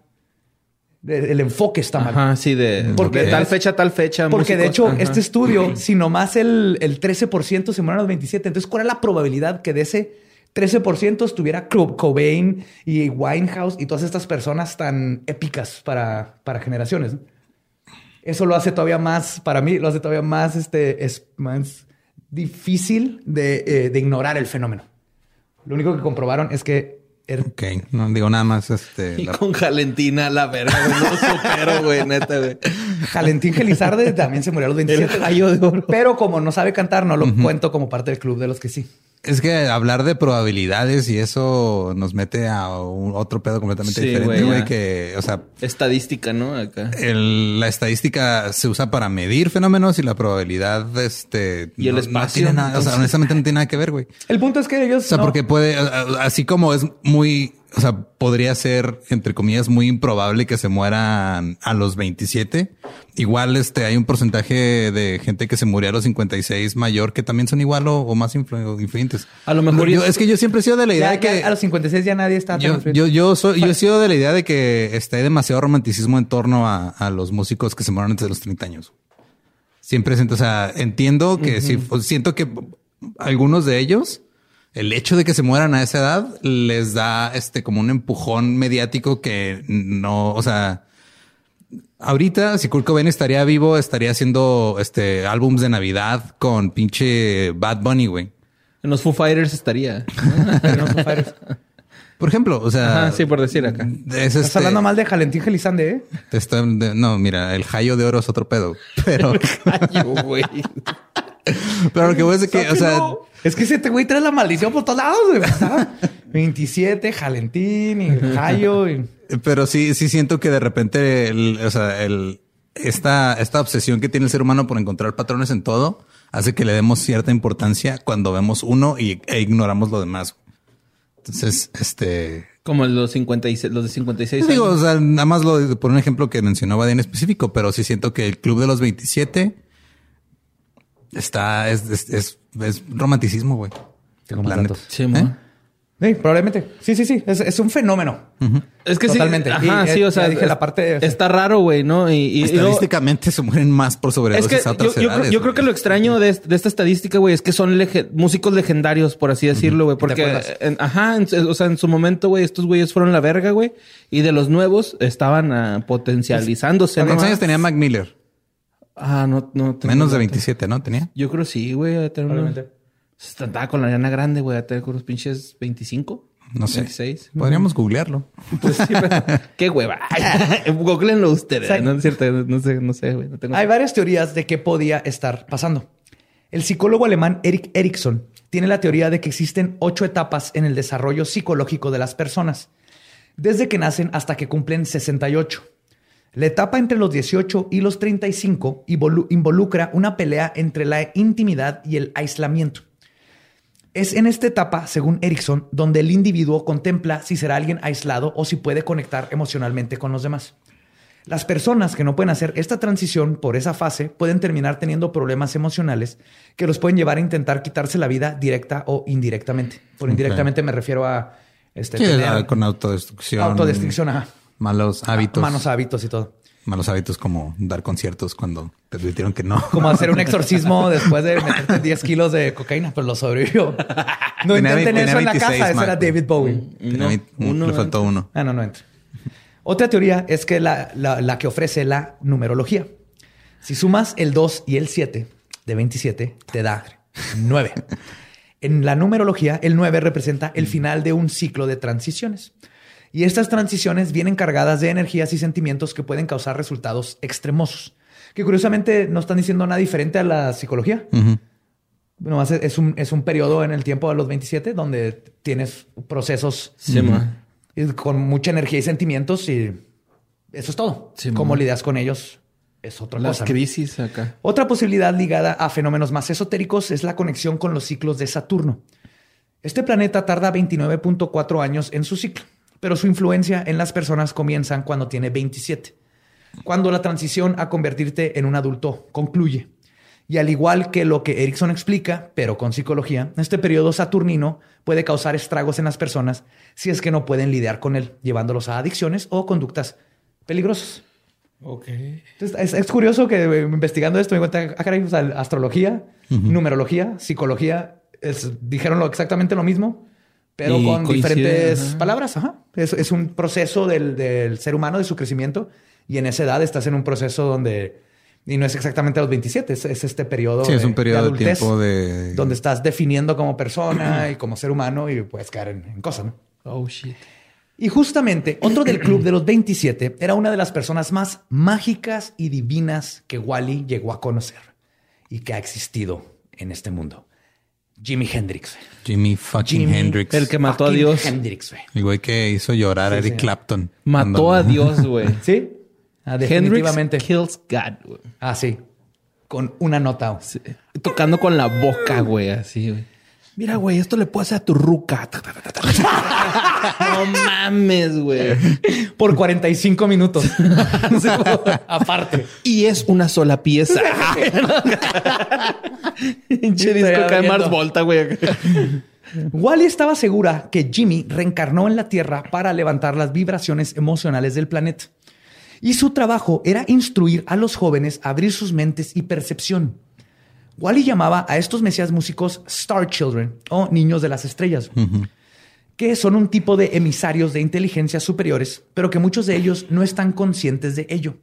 El enfoque está mal. Ajá, sí, de, Porque de tal fecha tal fecha. Porque de hecho, ajá. este estudio, si nomás el, el 13% se mueren a los 27, entonces, ¿cuál es la probabilidad que de ese 13% estuviera Cobain y Winehouse y todas estas personas tan épicas para, para generaciones? Eso lo hace todavía más, para mí, lo hace todavía más, este, es más difícil de, eh, de ignorar el fenómeno. Lo único que comprobaron es que Ok, no digo nada más. Este, *laughs* Y la- con Valentina, la verga, güey. No supero, güey, neta, güey. Valentín Gelizarde también se murió a los 27. *laughs* El gallo de oro. Pero como no sabe cantar, no lo cuento como parte del club de los que sí. Es que hablar de probabilidades y eso nos mete a un- otro pedo completamente Sí, diferente, güey. Que, o sea, Estadística, ¿no? Acá. el- la estadística se usa para medir fenómenos y la probabilidad, este, Y el no- espacio, No tiene nada, o sea, honestamente no tiene nada que ver, güey. El punto es que ellos. O sea, no- porque puede, así como es muy o sea, podría ser, entre comillas, muy improbable que se mueran a los 27. Igual este, hay un porcentaje de gente que se murió a los 56 mayor que también son igual o, más influyentes. A lo mejor es que yo siempre he sido de la idea de que a los 56 ya nadie está. Yo, yo, yo, soy, yo he sido de la idea de que hay demasiado romanticismo en torno a, a los músicos que se mueren antes de los 30 años. Siempre siento, o sea, entiendo que sí, siento que algunos de ellos el hecho de que se mueran a esa edad les da este como un empujón mediático que no, o sea, ahorita si Kurt Cobain estaría vivo, estaría haciendo este álbums de Navidad con pinche Bad Bunny, güey. En los Foo Fighters estaría. *laughs* Por ejemplo, o sea, sí, por decir acá. Estás este hablando mal de Jalentín Gelizande, ¿eh? no, mira, el Jayo de oro es otro pedo, pero. *laughs* güey. *laughs* pero lo que voy a decir que, o sea, es que ese güey trae la maldición por todos lados, güey. 27, *laughs* Jalentín y Jayo. Pero sí, sí siento que de repente, o sea, el, esta, esta obsesión que tiene el ser humano por encontrar patrones en todo hace que le demos cierta importancia cuando vemos uno y, e ignoramos lo demás. Entonces, este... Como los 56, los de 56 Digo, o sea, nada más lo, por un ejemplo que mencionaba en específico, pero sí siento que el club de los 27 está, es, es, es, romanticismo, güey. Tengo más datos. Sí, ¿Eh? Sí, probablemente. Sí, sí, sí. Es, es un fenómeno. Es que Totalmente. sí. Ajá, sí, o sea, dije la parte. Está raro, güey, ¿no? Y, Estadísticamente se mueren más por sobredosis es que a otras yo, yo, creo que lo extraño de, de esta estadística, güey, es que son músicos legendarios, por así decirlo, güey. Porque, ajá, o sea, en su momento, güey, estos güeyes fueron la verga, güey. Y de los nuevos estaban uh, potencializándose. ¿Cuántos años tenía Mac Miller? Ah, no, no. Menos de 27, ¿no? ¿Tenía? Yo creo sí, güey. Estaba con la llana grande, güey. A tener unos pinches 25. No sé. 26. Podríamos googlearlo. Pues sí, pero... *laughs* qué hueva. Googleenlo ustedes. no es cierto. No sé, no sé, güey. Hay varias teorías de qué podía estar pasando. El psicólogo alemán Eric Erikson tiene la teoría de que existen ocho etapas en el desarrollo psicológico de las personas, desde que nacen hasta que cumplen 68. La etapa entre los 18 y los 35 involucra una pelea entre la intimidad y el aislamiento. Es en esta etapa, según Erickson, donde el individuo contempla si será alguien aislado o si puede conectar emocionalmente con los demás. Las personas que no pueden hacer esta transición por esa fase pueden terminar teniendo problemas emocionales que los pueden llevar a intentar quitarse la vida directa o indirectamente. Por indirectamente me refiero a este, con autodestrucción. Autodestrucción, ajá malos hábitos. Malos hábitos y todo. Malos hábitos como dar conciertos cuando te advirtieron que no. Como hacer un *laughs* exorcismo después de meterte 10 kilos de cocaína, pero lo sobrevivió. *laughs* No intenten eso en la casa, ese era David Bowie. uno, le faltó uno. Ah, no, no entra. Otra teoría es que la, la, que ofrece la numerología. Si sumas el 2 y el 7 de 27, te da 9. *laughs* En la numerología, el 9 representa el final de un ciclo de transiciones. Y estas transiciones vienen cargadas de energías y sentimientos que pueden causar resultados extremosos, que curiosamente no están diciendo nada diferente a la psicología. Bueno, es, un, es un periodo en el tiempo de los 27 donde tienes procesos con mucha energía y sentimientos y eso es todo. Cómo lidias con ellos es otra Las crisis acá. Otra posibilidad ligada a fenómenos más esotéricos es la conexión con los ciclos de Saturno. Este planeta tarda 29.4 años en su ciclo pero su influencia en las personas comienza cuando tiene 27, cuando la transición a convertirte en un adulto concluye. Y al igual que lo que Erickson explica, pero con psicología, este periodo saturnino puede causar estragos en las personas si es que no pueden lidiar con él, llevándolos a adicciones o conductas peligrosas. Ok. es, curioso que eh, investigando esto me encuentro, ah, astrología, numerología, psicología, dijeron lo, exactamente lo mismo pero con diferentes palabras. Ajá. Es, un proceso del, ser humano, de su crecimiento. Y en esa edad estás en un proceso donde, y no es exactamente a los 27, es, este periodo. Sí, es un periodo de, tiempo de. Donde estás definiendo como persona *clears throat* y como ser humano y puedes caer en, cosas, ¿no? Oh, shit. Y justamente *clears throat* otro del club de los 27 era una de las personas más mágicas y divinas que Wally llegó a conocer y que ha existido en este mundo. Jimi Hendrix. Jimi fucking Hendrix. El que mató a Dios. Hendrix, güey. El güey que hizo llorar a Eric Clapton. Mató a Dios, *laughs* güey. sí. Ah, definitivamente. kills God, güey. Ah, sí. Con una nota. Tocando con la boca, güey, así, güey. Mira, güey, esto le puedo hacer a tu ruca. *laughs* no mames, güey. Por 45 minutos. *laughs* Aparte. Y es una sola pieza. Pinche disco cae Mars Volta, güey. Wally estaba segura que Jimmy reencarnó en la Tierra para levantar las vibraciones emocionales del planeta. Y su trabajo era instruir a los jóvenes a abrir sus mentes y percepción. Wally llamaba a estos mesías músicos Star Children o niños de las estrellas, que son un tipo de emisarios de inteligencias superiores, pero que muchos de ellos no están conscientes de ello.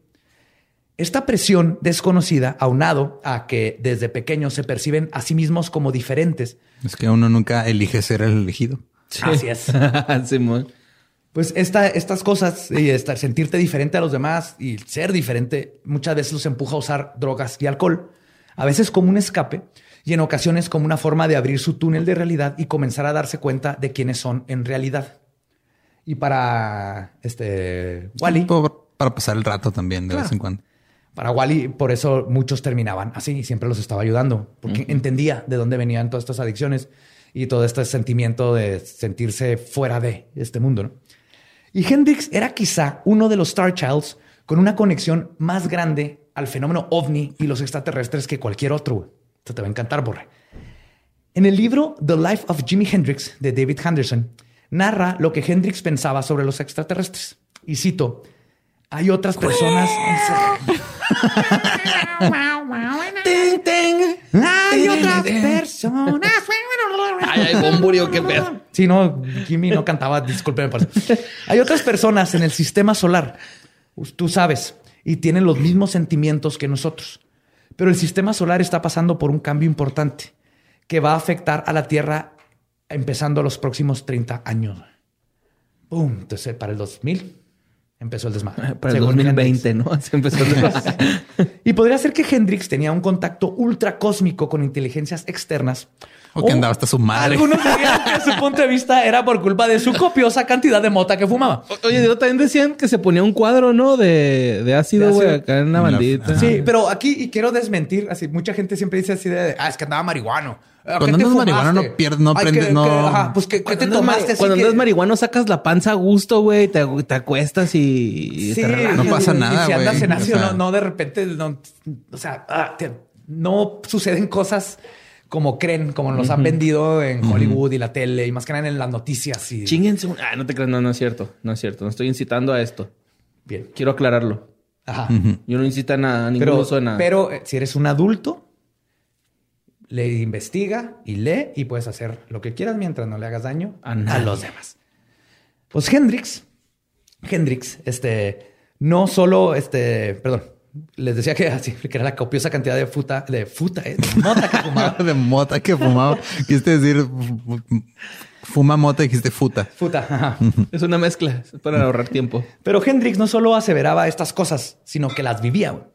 Esta presión desconocida, aunado a que desde pequeños se perciben a sí mismos como diferentes. Es que uno nunca elige ser el elegido. Así es. *laughs* pues estas cosas y estar, sentirte diferente a los demás y ser diferente muchas veces los empuja a usar drogas y alcohol a veces como un escape y en ocasiones como una forma de abrir su túnel de realidad y comenzar a darse cuenta de quiénes son en realidad. Y para este Wally. para pasar el rato también de vez en cuando. Para Wally, por eso muchos terminaban así y siempre los estaba ayudando, porque entendía de dónde venían todas estas adicciones y todo este sentimiento de sentirse fuera de este mundo. Y Hendrix era quizá uno de los Star Childs con una conexión más grande al fenómeno ovni y los extraterrestres que cualquier otro. Esto te va a encantar, Borre. En el libro The Life of Jimi Hendrix de David Henderson, narra lo que Hendrix pensaba sobre los extraterrestres. Y cito, hay otras personas... *laughs* hay otras personas... *laughs* Ay, ay, bomburio, qué pedo. Sí, no, Jimmy no cantaba, discúlpeme. Hay otras personas en el sistema solar, tú sabes, y tienen los mismos sentimientos que nosotros. Pero el sistema solar está pasando por un cambio importante que va a afectar a la Tierra empezando los próximos 30 años. ¡Pum! Entonces, para el 2000 empezó el desmadre. *laughs* Para el 2020, ¿no? *laughs* Se empezó el desmadre. *laughs* y podría ser que Hendrix tenía un contacto ultra cósmico con inteligencias externas o que andaba hasta su madre. Algunos dirían que su *laughs* punto de vista era por culpa de su copiosa cantidad de mota que fumaba. oye, también decían que se ponía un cuadro, ¿no? De, de ácido, güey, acá en la bandita. Sí, pero aquí, y quiero desmentir, así, mucha gente siempre dice así de, ah, es que andaba marihuano. Cuando andas marihuano no pierdes, no aprendes, no. ajá, pues que, te tomaste. Cuando andas marihuano sacas la panza a gusto, güey, te, te, acuestas y, sí, no pasa nada, güey. Si andas en ácido, no, no, de repente, no, o sea, ah, no suceden cosas como creen, como nos han vendido en Hollywood y la tele y más que nada en las noticias. Y... Chinguense. Ah, no te creas, no, no es cierto. No es cierto. No estoy incitando a esto. Bien. Quiero aclararlo. Ajá. Yo no incito a, nada, a ningún pero, nada. Pero eh, si eres un adulto, le investiga y lee y puedes hacer lo que quieras mientras no le hagas daño a, a los demás. Pues Hendrix, Hendrix, este, no solo, este, perdón, les decía que *laughs* así, que era la copiosa cantidad de futa, de futa, eh, de mota que fumaba. *laughs* de mota que fumaba. Quisiste decir fuma mota y dijiste futa. Futa. Es una mezcla para ahorrar tiempo. Pero Hendrix no solo aseveraba estas cosas, sino que las vivía.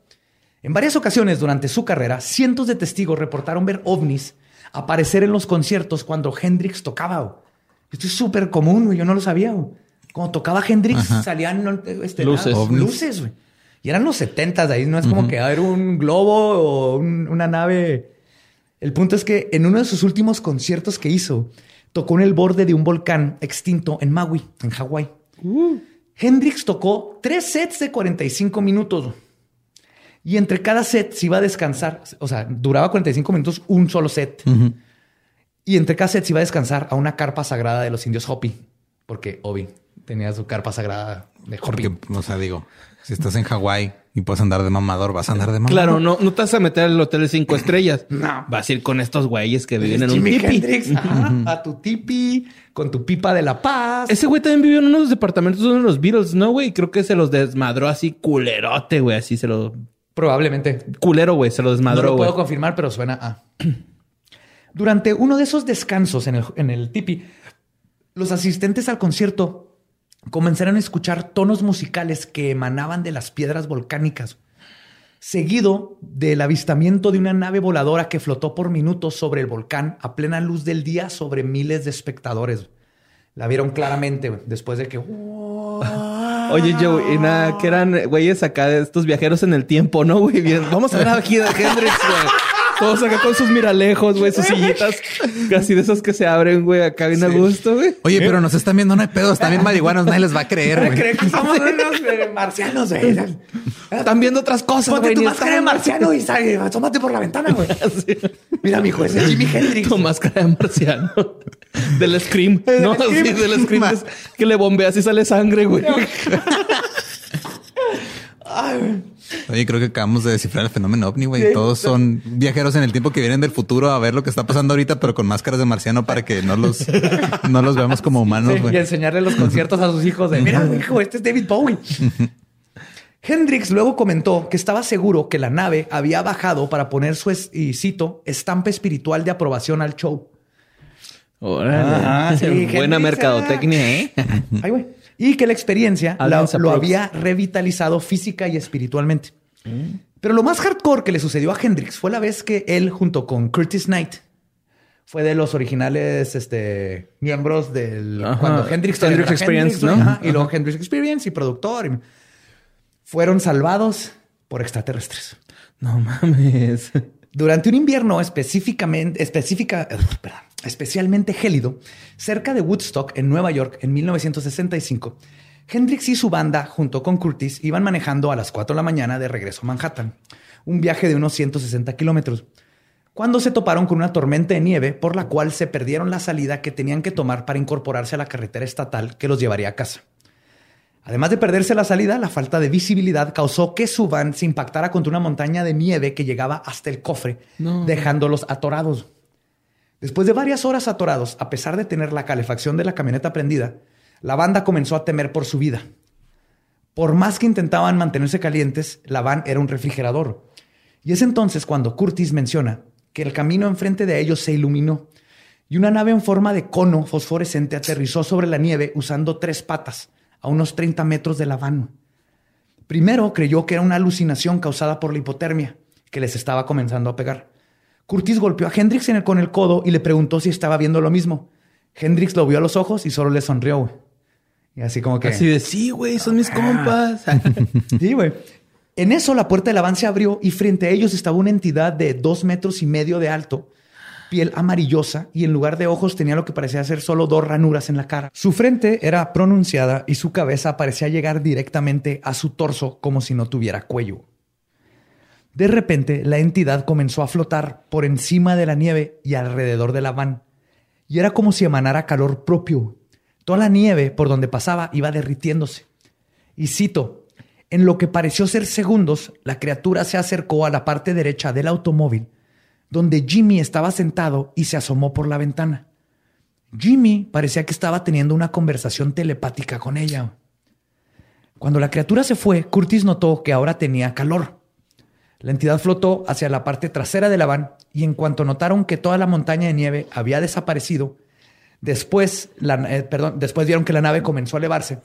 En varias ocasiones durante su carrera, cientos de testigos reportaron ver ovnis aparecer en los conciertos cuando Hendrix tocaba. Esto es súper común, Yo no lo sabía. Cuando tocaba Hendrix salían este, luces. luces, güey. Y eran los 70 ahí, no es como que era un globo o una nave. El punto es que en uno de sus últimos conciertos que hizo, tocó en el borde de un volcán extinto en Maui, en Hawái. Uh. Hendrix tocó tres sets de 45 minutos. Y entre cada set se iba a descansar, o sea, duraba 45 minutos un solo set. Y entre cada set se iba a descansar a una carpa sagrada de los indios Hopi, porque Obi tenía su carpa sagrada de Hopi. Porque, o sea, digo, si estás en Hawái y puedes andar de mamador, vas a andar de mamador. Claro, no, no te vas a meter al hotel de cinco *clears throat* estrellas. no. Vas a ir con estos güeyes que viven en un tipi. a tu tipi, con tu pipa de la paz. Ese güey también vivió en uno de los departamentos de los Beatles, ¿no, güey? Creo que se los desmadró así culerote, güey. Así se lo... Probablemente. Culero, güey. Se lo desmadró, No lo puedo confirmar, pero suena a... Durante uno de esos descansos en el, en el tipi, los asistentes al concierto comenzaron a escuchar tonos musicales que emanaban de las piedras volcánicas, seguido del avistamiento de una nave voladora que flotó por minutos sobre el volcán a plena luz del día sobre miles de espectadores. La vieron claramente después de que... Oye, Joe, y nada, que eran güeyes acá de estos viajeros en el tiempo, ¿no, güey? Bien, vamos a ver aquí a Hendrix, güey. Todos acá con sus miralejos, güey, sus sillitas casi de esos que se abren, güey, acá bien a gusto, güey. Oye, pero nos están viendo, no hay pedo, están bien marihuanos, nadie les va a creer, güey. Creen que somos unos eh, marcianos, güey. Están viendo otras cosas, Ponte güey. tu máscara de marciano y sale, asómate por la ventana, güey. *laughs* Mira, mijo, ese es Jimi Hendrix. Tu máscara de marciano. *laughs* Del Scream. No, Scream. sí, del Scream. es que le bombeas y sale sangre, güey. *laughs* Ay, güey. Oye, creo que acabamos de descifrar el fenómeno ovni, güey. Todos son viajeros en el tiempo que vienen del futuro a ver lo que está pasando ahorita, pero con máscaras de marciano para que no los, no los veamos como humanos, Sí, y enseñarle los conciertos a sus hijos de, mira, hijo, este es David Bowie. Hendrix luego comentó que estaba seguro que la nave había bajado para poner su, es- y cito, estampa espiritual de aprobación al show. Órale. Ajá, sí, *laughs* Buena Hendrix mercadotecnia, ¿eh? Ay, güey. Y que la experiencia la- lo había revitalizado física y espiritualmente. Pero lo más hardcore que le sucedió a Hendrix fue la vez que él, junto con Curtis Knight, fue de los originales este, miembros del. Ajá. Cuando Hendrix Hendrix Experience, ¿no? ajá, y luego Hendrix Experience y productor. y- fueron salvados por extraterrestres. No mames. Durante un invierno específicamente, específica, eh, perdón, especialmente gélido, cerca de Woodstock, en Nueva York, en 1965, Hendrix y su banda, junto con Curtis, iban manejando a las 4 de la mañana de regreso a Manhattan, un viaje de unos 160 kilómetros, cuando se toparon con una tormenta de nieve por la cual se perdieron la salida que tenían que tomar para incorporarse a la carretera estatal que los llevaría a casa. Además de perderse la salida, la falta de visibilidad causó que su van se impactara contra una montaña de nieve que llegaba hasta el cofre, No. dejándolos atorados. Después de varias horas atorados, a pesar de tener la calefacción de la camioneta prendida, la banda comenzó a temer por su vida. Por más que intentaban mantenerse calientes, la van era un refrigerador. Y es entonces cuando Curtis menciona que el camino enfrente de ellos se iluminó y una nave en forma de cono fosforescente aterrizó sobre la nieve usando tres patas a unos 30 metros de la van. Primero creyó que era una alucinación causada por la hipotermia que les estaba comenzando a pegar. Curtis golpeó a Hendrix en el- con el codo y le preguntó si estaba viendo lo mismo. Hendrix lo vio a los ojos y solo le sonrió. güey. Y así como que... Así de, sí, güey, son mis compas. *laughs* Sí, güey. En eso la puerta del van se abrió y frente a ellos estaba una entidad de dos metros y medio de alto, piel amarillosa y en lugar de ojos tenía lo que parecía ser solo dos ranuras en la cara. Su frente era pronunciada y su cabeza parecía llegar directamente a su torso como si no tuviera cuello. De repente, la entidad comenzó a flotar por encima de la nieve y alrededor de la van. Y era como si emanara calor propio. Toda la nieve por donde pasaba iba derritiéndose. Y cito, en lo que pareció ser segundos, la criatura se acercó a la parte derecha del automóvil, donde Jimmy estaba sentado y se asomó por la ventana. Jimmy parecía que estaba teniendo una conversación telepática con ella. Cuando la criatura se fue, Curtis notó que ahora tenía calor. La entidad flotó hacia la parte trasera de la van y en cuanto notaron que toda la montaña de nieve había desaparecido, después, la, eh, perdón, después vieron que la nave comenzó a elevarse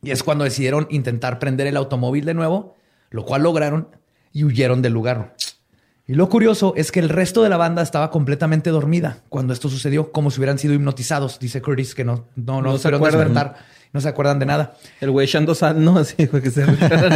y es cuando decidieron intentar prender el automóvil de nuevo, lo cual lograron y huyeron del lugar. Y lo curioso es que el resto de la banda estaba completamente dormida cuando esto sucedió, como si hubieran sido hipnotizados. Dice Curtis que no, no, no, No se despertar, no se acuerdan de nada. El güey echando sal, ¿no? *laughs* Así, güey, que se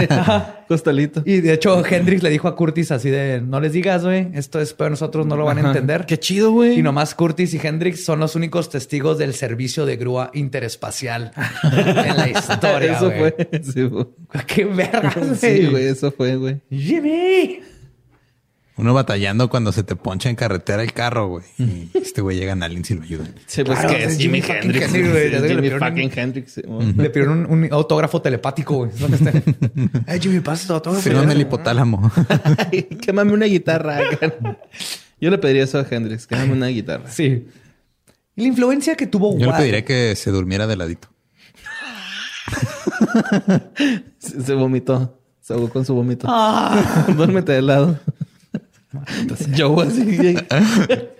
*laughs* costalito. Y de hecho, Hendrix le dijo a Curtis así de no les digas, güey, esto es para nosotros, no lo van a Ajá. entender. Qué chido, güey. Y nomás Curtis y Hendrix son los únicos testigos del servicio de grúa interespacial *laughs* en la historia. Eso güey. fue. Sí, güey. Qué verga, Sí, güey, eso fue, güey. Jimmy. Uno batallando cuando se te poncha en carretera el carro, güey. Y este güey llega a alguien y lo ayuda. Sí, pues Claro, que es Jimi fucking Hendrix. Le pidieron fucking un- Hendrix. Le pidieron un, un autógrafo telepático, güey. ¿Dónde está? Ay, Jimmy, pasa tu autógrafo. Firmame el hipotálamo. Ay, Quémame una guitarra. *laughs* Yo le pediría eso a Hendrix. Quémame una guitarra. Sí. Y la influencia que tuvo Yo le pediría que se durmiera de ladito. *laughs* Se, se vomitó. Se ahogó con su vómito. Ah. *laughs* Duérmete de lado. Yo así. *laughs*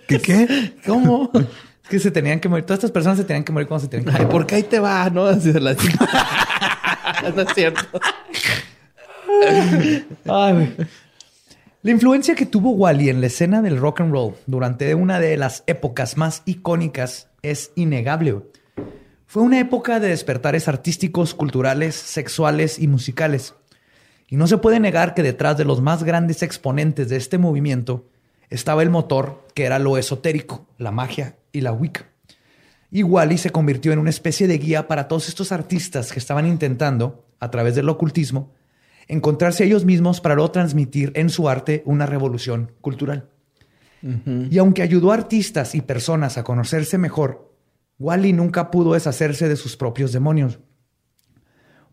¿Qué qué? ¿Cómo? Es que se tenían que morir. Todas estas personas se tenían que morir cuando se tenían que Ay, morir. ¿por qué ahí te va? No, así de la *laughs* No es cierto. Ay. La influencia que tuvo Wally en la escena del rock and roll durante una de las épocas más icónicas es innegable. Fue una época de despertares artísticos, culturales, sexuales y musicales. Y no se puede negar que detrás de los más grandes exponentes de este movimiento estaba el motor, que era lo esotérico, la magia y la Wicca. Y Wally se convirtió en una especie de guía para todos estos artistas que estaban intentando, a través del ocultismo, encontrarse a ellos mismos para luego transmitir en su arte una revolución cultural. Y aunque ayudó a artistas y personas a conocerse mejor, Wally nunca pudo deshacerse de sus propios demonios.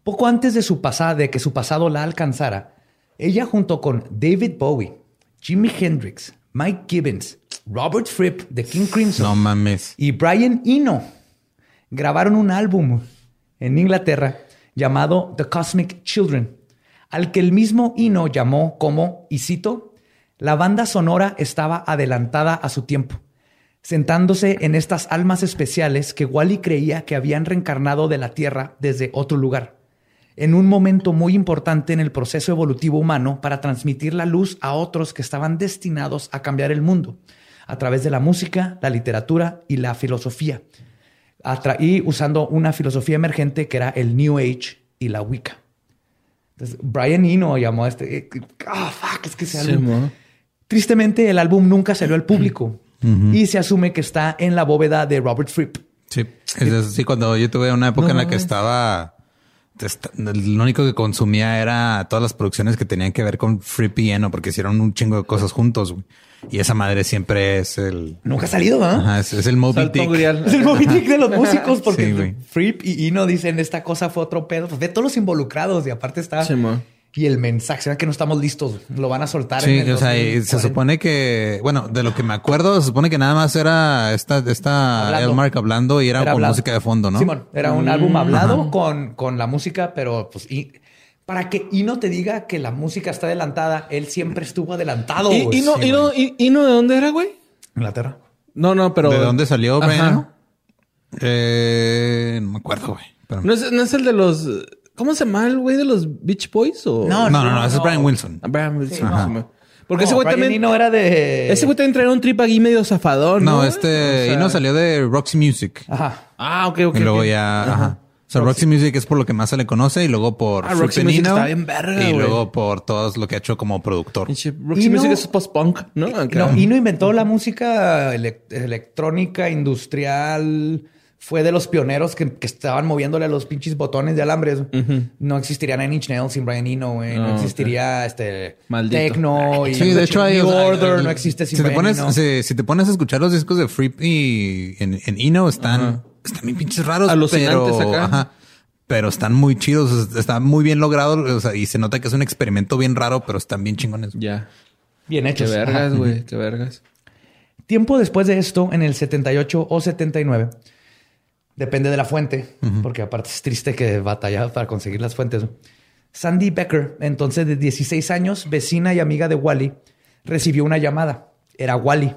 Poco antes de, su pasada, de que su pasado la alcanzara, ella junto con David Bowie, Jimi Hendrix, Mike Gibbons, Robert Fripp de King Crimson y Brian Eno grabaron un álbum en Inglaterra llamado The Cosmic Children, al que el mismo Eno llamó como, y cito, la banda sonora estaba adelantada a su tiempo, sentándose en estas almas especiales que Wally creía que habían reencarnado de la Tierra desde otro lugar, en un momento muy importante en el proceso evolutivo humano para transmitir la luz a otros que estaban destinados a cambiar el mundo, a través de la música, la literatura y la filosofía, y usando una filosofía emergente que era el New Age y la Wicca. Entonces, Brian Eno llamó a este. Ah, fuck, es que se Tristemente, el álbum nunca salió al público y se asume que está en la bóveda de Robert Fripp. Sí, es así cuando yo tuve una época en la que estaba lo único que consumía era todas las producciones que tenían que ver con Fripp y Eno, porque hicieron un chingo de cosas juntos. Y esa madre siempre es el. Nunca ha salido, ¿ah? es, el Moby Dick. Es el Moby Dick de los músicos, porque Fripp y Eno dicen esta cosa fue otro pedo. Pues ve todos los involucrados y aparte está y el mensaje, será que no estamos listos, lo van a soltar. Sí, o sea, se supone que, bueno, de lo que me acuerdo, se supone que nada más era esta, esta Elmark hablando y era, con música de fondo, ¿no? Simón, era un álbum mm, hablado con, con la música, pero pues, y, para que Ino te diga que la música está adelantada, él siempre estuvo adelantado. ¿Y, Ino, Ino, de dónde era, güey? Inglaterra. No, no, pero. ¿De dónde salió, güey? Eh, no me acuerdo, güey. ¿No es, ¿No es el de los ¿Cómo se llama el güey de los Beach Boys? O? No, no, no, ese es Brian Wilson. Ah, Brian Wilson. Porque ese güey también. no era de. Ese güey también traía un trip aquí medio zafadón. No, este. y no salió de Roxy Music. Ajá. Ah, ok, ok. Y luego ya. Ajá. O sea, Roxy Music es por lo que más se le conoce y luego por ah, Roxy Music está bien verga, Y luego por todo lo que ha hecho como productor. Roxy Music es post-punk, ¿no? Y no inventó la música electrónica, industrial fue de los pioneros que, estaban moviéndole a los pinches botones de alambres. No existiría Nine Inch Nails sin Brian Eno, güey. No, existiría este Tecno y sí, de hecho hay Order, no existe sin si Brian te pones, Eno. Si, te pones a escuchar los discos de Fripp y en, en Eno están, están bien pinches raros, pero, acá. pero están muy chidos, están muy bien logrados o sea, y se nota que es un experimento bien raro, pero están bien chingones. Ya. Bien hechos. Qué vergas, güey, qué vergas. Tiempo después de esto, en el 78 o 79, Depende de la fuente, porque aparte es triste que batalla para conseguir las fuentes. Sandy Becker, entonces de 16 años, vecina y amiga de Wally, recibió una llamada. Era Wally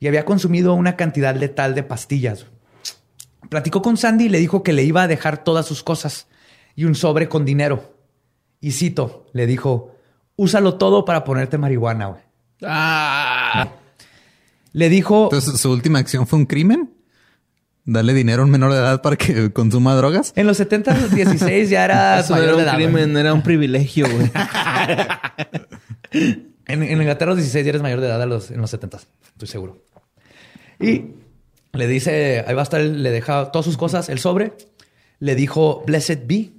y había consumido una cantidad letal de pastillas. Platicó con Sandy y le dijo que le iba a dejar todas sus cosas y un sobre con dinero. Y cito, le dijo, úsalo todo para ponerte marihuana. Güey. Ah. Le dijo... Entonces, ¿su última acción fue un crimen? Darle dinero a un menor de edad para que *laughs* consuma drogas. En los 70, 16 ya era *laughs* Eso mayor era un crimen, era un privilegio, güey. *laughs* en, en, Inglaterra, los 16 ya eres mayor de edad los, en los 70, estoy seguro. Y le dice, ahí va a estar, le deja todas sus cosas, el sobre. Le dijo, blessed be,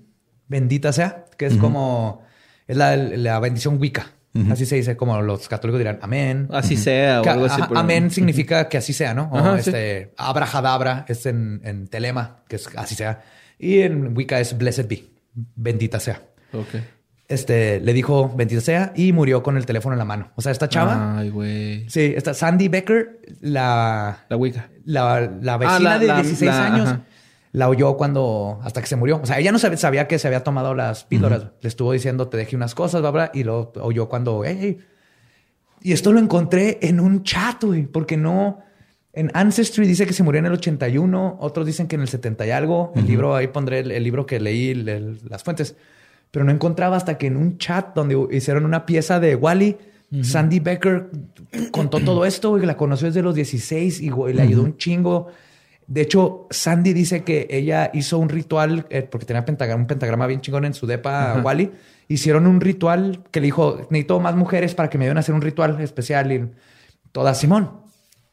bendita sea, que es como, es la, la bendición Wicca. Así se dice, como los católicos dirán, amén. Así sea, o algo así. amén significa que así sea, ¿no? O este, abrahadabra es en, telema, que es así sea. Y en Wicca es blessed be, bendita sea. Ok. Este, le dijo bendita sea y murió con el teléfono en la mano. O sea, esta chava. Ay, güey. Sí, esta Sandy Becker, la. La Wicca. La, la vecina ah, de 16 años la oyó cuando, hasta que se murió. O sea, ella no sabía, que se había tomado las píldoras. Le estuvo diciendo, te dejé unas cosas, bla, y lo oyó cuando, hey, Y esto lo encontré en un chat, güey, porque no... En Ancestry dice que se murió en el 81, otros dicen que en el 70 y algo. El libro, ahí pondré el, libro que leí, las fuentes. Pero no encontraba hasta que en un chat donde hicieron una pieza de Wally, Sandy Becker contó todo *clears throat* esto, y la conoció desde los 16 y, le ayudó un chingo. De hecho, Sandy dice que ella hizo un ritual, eh, porque tenía un pentagrama bien chingón en su depa, Wally. Hicieron un ritual que le dijo, necesito más mujeres para que me ayuden a hacer un ritual especial. Y toda Simón.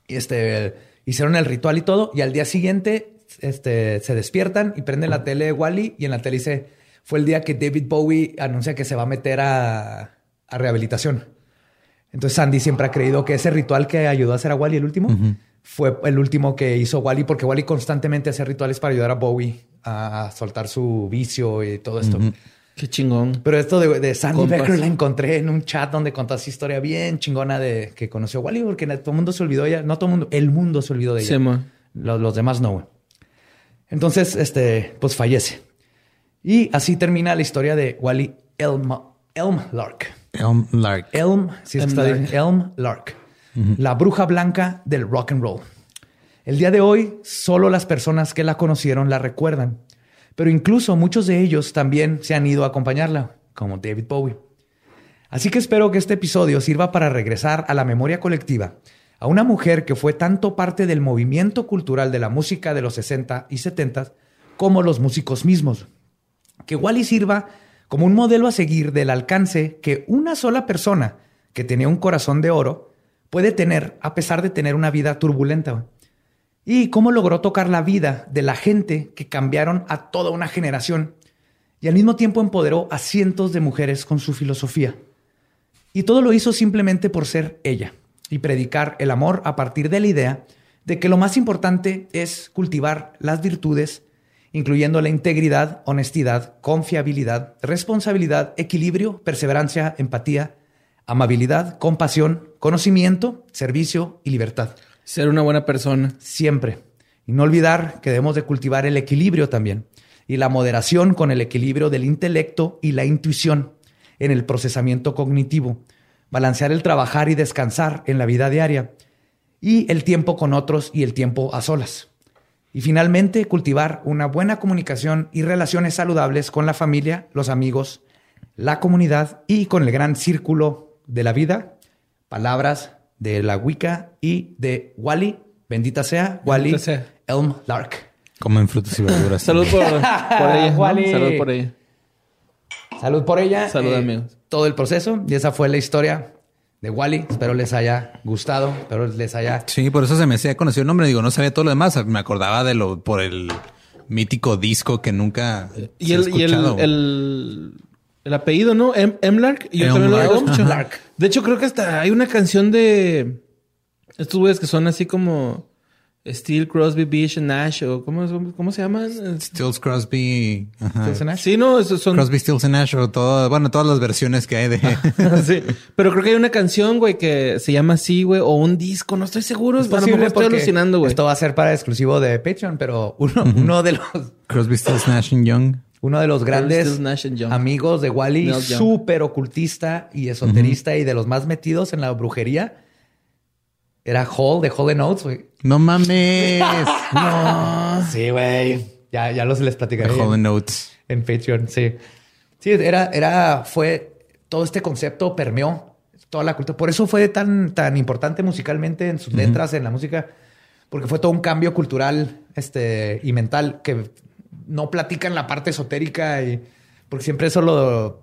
Y este, hicieron el ritual y todo. Y al día siguiente este, se despiertan y prenden la tele de Wally. Y en la tele dice, fue el día que David Bowie anuncia que se va a meter a, a rehabilitación. Entonces Sandy siempre ha creído que ese ritual que ayudó a hacer a Wally el último fue el último que hizo Wally porque Wally constantemente hace rituales para ayudar a Bowie a soltar su vicio y todo esto. Qué chingón. Pero esto de, Sandy Becker la encontré en un chat donde contó esa historia bien chingona de que conoció a Wally porque todo el mundo se olvidó de ella. No todo el mundo, el mundo se olvidó de ella. Sí, los, los, demás no. Entonces, este, pues fallece. Y así termina la historia de Wally Elm, Elm Lark. Elm Lark. Elm, sí, está Elm Lark. La bruja blanca del rock and roll. El día de hoy, solo las personas que la conocieron la recuerdan, pero incluso muchos de ellos también se han ido a acompañarla, como David Bowie. Así que espero que este episodio sirva para regresar a la memoria colectiva a una mujer que fue tanto parte del movimiento cultural de la música de los 60 y 70 como los músicos mismos. Que Wally sirva como un modelo a seguir del alcance que una sola persona que tenía un corazón de oro puede tener a pesar de tener una vida turbulenta y cómo logró tocar la vida de la gente que cambiaron a toda una generación y al mismo tiempo empoderó a cientos de mujeres con su filosofía. Y todo lo hizo simplemente por ser ella y predicar el amor a partir de la idea de que lo más importante es cultivar las virtudes, incluyendo la integridad, honestidad, confiabilidad, responsabilidad, equilibrio, perseverancia, empatía, amabilidad, compasión, conocimiento, servicio y libertad. Ser una buena persona. Siempre. Y no olvidar que debemos de cultivar el equilibrio también. Y la moderación con el equilibrio del intelecto y la intuición en el procesamiento cognitivo. Balancear el trabajar y descansar en la vida diaria. Y el tiempo con otros y el tiempo a solas. Y finalmente, cultivar una buena comunicación y relaciones saludables con la familia, los amigos, la comunidad y con el gran círculo de la vida. Palabras, de la Wicca y de Wally. Bendita sea, Wally Elm Lark. Comen frutas y verduras. *laughs* Salud por, *laughs* ella. Salud por ella. Salud por ella. Salud, eh, amigos. Todo el proceso. Y esa fue la historia de Wally. Espero les haya gustado. Espero les haya. Sí, por eso se me hacía conocido el nombre. Digo, no sabía todo lo demás. Me acordaba de lo por el mítico disco que nunca. Y, el, y el el apellido, ¿no? M, Lark. Y yo también lo he Lark. De hecho, creo que hasta hay una canción de estos güeyes que son así como Steel, Crosby, Bish Nash o ¿cómo, cómo se llaman? Stills, Crosby. Stills Nash. Sí, no, esos son Crosby, Stills Nash o todo, bueno, todas las versiones que hay de. *laughs* sí. Pero creo que hay una canción, güey, que se llama así, güey, o un disco, no estoy seguro. Es posible estoy alucinando, güey. Esto va a ser para exclusivo de Patreon, pero uno, uno de los Crosby, Stills Nash and Young uno de los grandes amigos de Wally, súper ocultista y esoterista y de los más metidos en la brujería. Era Hall de Hall Notes, güey. No mames. *laughs* no. Sí, güey. Ya, ya los les platicaré. Hall Notes. En Patreon, sí. Sí, era, era, fue todo este concepto permeó toda la cultura. Por eso fue tan, tan importante musicalmente en sus letras, en la música, porque fue todo un cambio cultural este, y mental que no platican la parte esotérica y porque siempre eso lo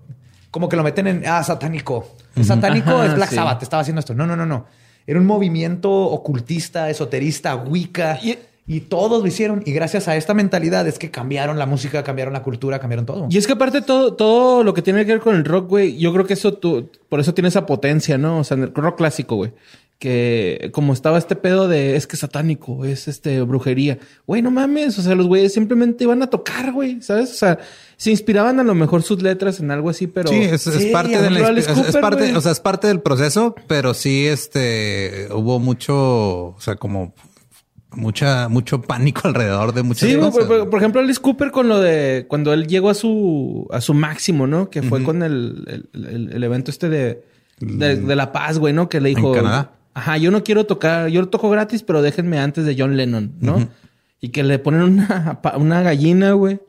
como que lo meten en ah satánico. satánico es Black Sabbath, estaba haciendo esto. No, no, no, no. Era un movimiento ocultista, esoterista, wicca. Y, todos lo hicieron. Y gracias a esta mentalidad es que cambiaron la música, cambiaron la cultura, cambiaron todo. Y es que aparte todo, todo lo que tiene que ver con el rock, güey, yo creo que eso tú, por eso tiene esa potencia, ¿no? O sea, el rock clásico, güey que como estaba este pedo de es que satánico, es este brujería. Güey, no mames, o sea, los güeyes simplemente iban a tocar, güey, ¿sabes? O sea, se inspiraban a lo mejor sus letras en algo así, pero Sí, es, parte de la es, parte, o sea, es parte del proceso, pero sí este hubo mucho, o sea, como mucha mucho pánico *laughs* alrededor de muchas sí, cosas. Por, por, ejemplo, Alice Cooper con lo de cuando él llegó a su a su máximo, ¿no? Que fue con el, el, el, evento este de, de, La Paz, güey, ¿no? Que le dijo. En Canadá. Ajá, yo no quiero tocar, yo toco gratis, pero déjenme antes de John Lennon, ¿no? Y que le ponen una, una gallina, güey.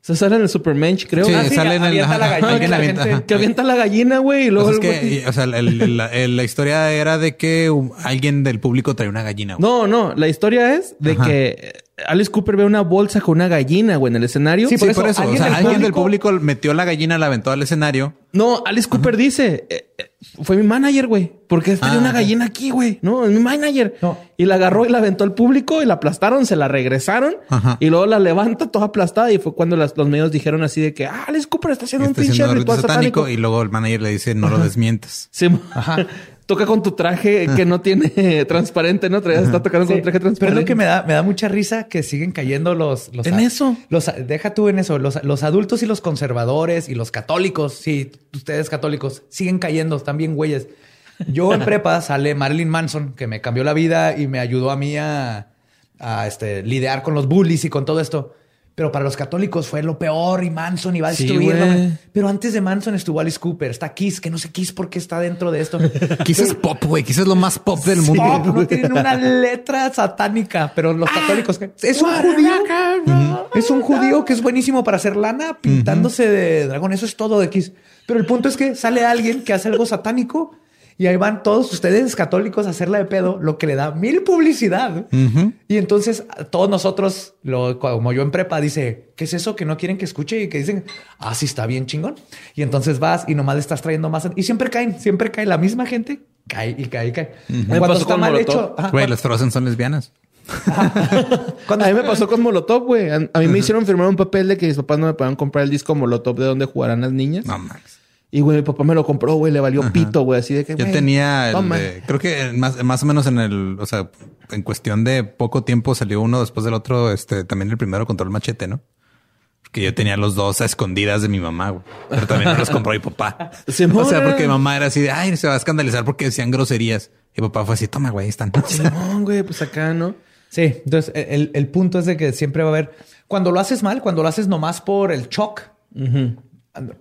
Se sale en el Supermensch, creo. Sí, ah, sale en el... la gallina. que avienta la gallina, güey. Y luego... Pues que, o sea, la, historia era de que alguien del público trae una gallina. No, no. La historia es de que Alice Cooper ve una bolsa con una gallina, güey, en el escenario. Sí, por eso. o sea, alguien del público metió la gallina, la aventó al escenario. No, Alice Cooper dice, eh, fue mi manager, güey. Porque tenía ah, una gallina aquí, güey. No, es mi manager. Y la agarró y la aventó al público y la aplastaron, se la regresaron. Y luego la levanta toda aplastada. Y fue cuando los medios dijeron así de que ah, Alice Cooper está haciendo un pinche ritual satánico. Y luego el manager le dice, no lo desmientes. Sí. Ajá *laughs* toca con tu traje que no tiene *laughs* transparente, ¿no? Está tocando con un traje transparente. Pero lo que me da, me da mucha risa que siguen cayendo los... los en eso. Los, deja tú en eso. Los, los, adultos y los conservadores y los católicos, sí, ustedes católicos, siguen cayendo, están bien güeyes. Yo en *laughs* prepa sale Marilyn Manson, que me cambió la vida y me ayudó a mí a, a este, lidiar con los bullies y con todo esto. Pero para los católicos fue lo peor y Manson iba a destruirlo. pero antes de Manson estuvo Alice Cooper. Está Kiss, que no sé Kiss por qué está dentro de esto. *laughs* Kiss es pop, güey. Kiss es lo más pop del mundo. Pop, no *laughs* tienen una letra satánica, pero los ah, católicos... Es un judío. Es un judío que es buenísimo para hacer lana pintándose de dragón. Eso es todo de Kiss. Pero el punto es que sale alguien que hace algo satánico y ahí van todos ustedes católicos a hacerla de pedo, lo que le da mil publicidad. Y entonces todos nosotros, lo, como yo en prepa, dice, ¿qué es eso que no quieren que escuche? Y que dicen, ah, sí, está bien chingón. Y entonces vas y nomás le estás trayendo más. Y siempre caen, siempre cae la misma gente, cae y cae y cae. Cuando está mal hecho. Güey, las Frozen son lesbianas. *laughs* Cuando a mí me pasó con Molotov, güey. A, mí me hicieron firmar un papel de que mis papás no me podían comprar el disco Molotov de donde jugarán las niñas. No mames. Y, güey, mi papá me lo compró, güey, le valió pito, güey, así de que... Yo tenía, el creo que más, más o menos en el, o sea, en cuestión de poco tiempo salió uno después del otro, este, también el primero control machete, ¿no? Porque yo tenía los dos a escondidas de mi mamá, güey. Pero también me los compró mi papá. *laughs* o sea, porque mi mamá era así de, ay, se va a escandalizar porque decían groserías. Y papá fue así, toma, güey, están. *laughs* Simón, güey, pues acá, ¿no? Sí, entonces el, el, punto es de que siempre va a haber, cuando lo haces mal, cuando lo haces nomás por el shock,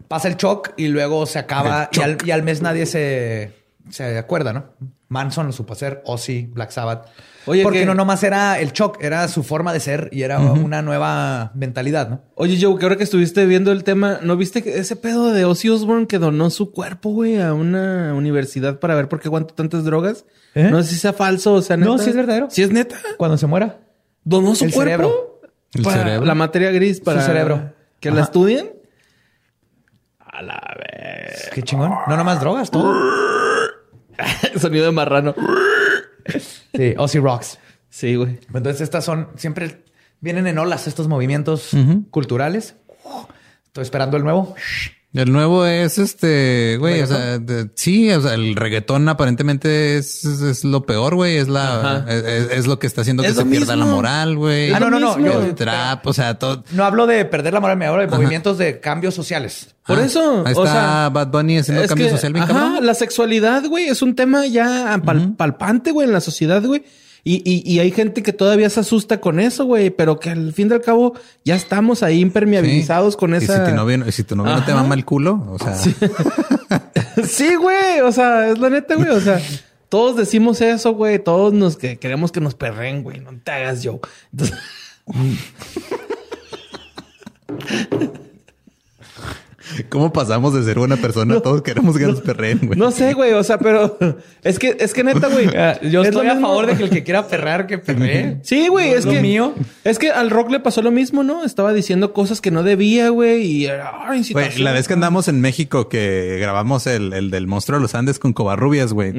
pasa el shock y luego se acaba y al, mes nadie se, se acuerda, ¿no? Manson lo supo hacer, Ozzy, Black Sabbath. Oye, porque no nomás era el shock, era su forma de ser y era una nueva mentalidad, ¿no? Oye, Joe, que ahora que estuviste viendo el tema, ¿no viste que ese pedo de Ozzy Osbourne que donó su cuerpo, güey, a una universidad para ver por qué aguantó tantas drogas? ¿Eh? No sé si sea falso o sea neta. No, si es verdadero. Si es neta. Cuando se muera. ¿Donó su cuerpo? Cerebro. El cerebro. La materia gris para... Su cerebro. ¿Que la estudien? A la vez. Qué chingón. No nomás drogas, todo. *laughs* Sonido de marrano. sí, Ozzy Rocks. Sí, güey. Entonces estas son siempre vienen en olas estos movimientos culturales. Estoy esperando el nuevo. El nuevo es este, güey, o sea, sí, o sea, el reggaetón aparentemente es, es, lo peor, güey, es la, es, lo que está haciendo que se pierda la moral, güey. Ah, no, no, no, yo, trap, o sea, todo. No hablo de perder la moral, me hablo de movimientos de cambios sociales. Por eso, ahí está o sea, Bad Bunny haciendo cambio social bien ajá, la sexualidad, güey, es un tema ya palpante, güey, en la sociedad, güey. Y, y, hay gente que todavía se asusta con eso, güey, pero que al fin y al cabo ya estamos ahí impermeabilizados con esa. Y si tu novio, si tu novio no te mama el culo, o sea. *laughs* Sí. güey. O sea, es la neta, güey. O sea, todos decimos eso, güey. Todos nos que queremos que nos perren, güey. No te hagas yo. Entonces... *laughs* *laughs* ¿Cómo pasamos de ser buena persona? Todos queremos que nos perreen, güey. No sé, güey. O sea, pero *laughs* es que, es que neta, güey. Ah, yo estoy a favor de que el que quiera perrar, que perree. *laughs* Sí, güey. es, que mío. Es que al rock le pasó lo mismo, ¿no? Estaba diciendo cosas que no debía, güey. Y güey, la vez que andamos en México, que grabamos el, el del monstruo de los Andes con Covarrubias, güey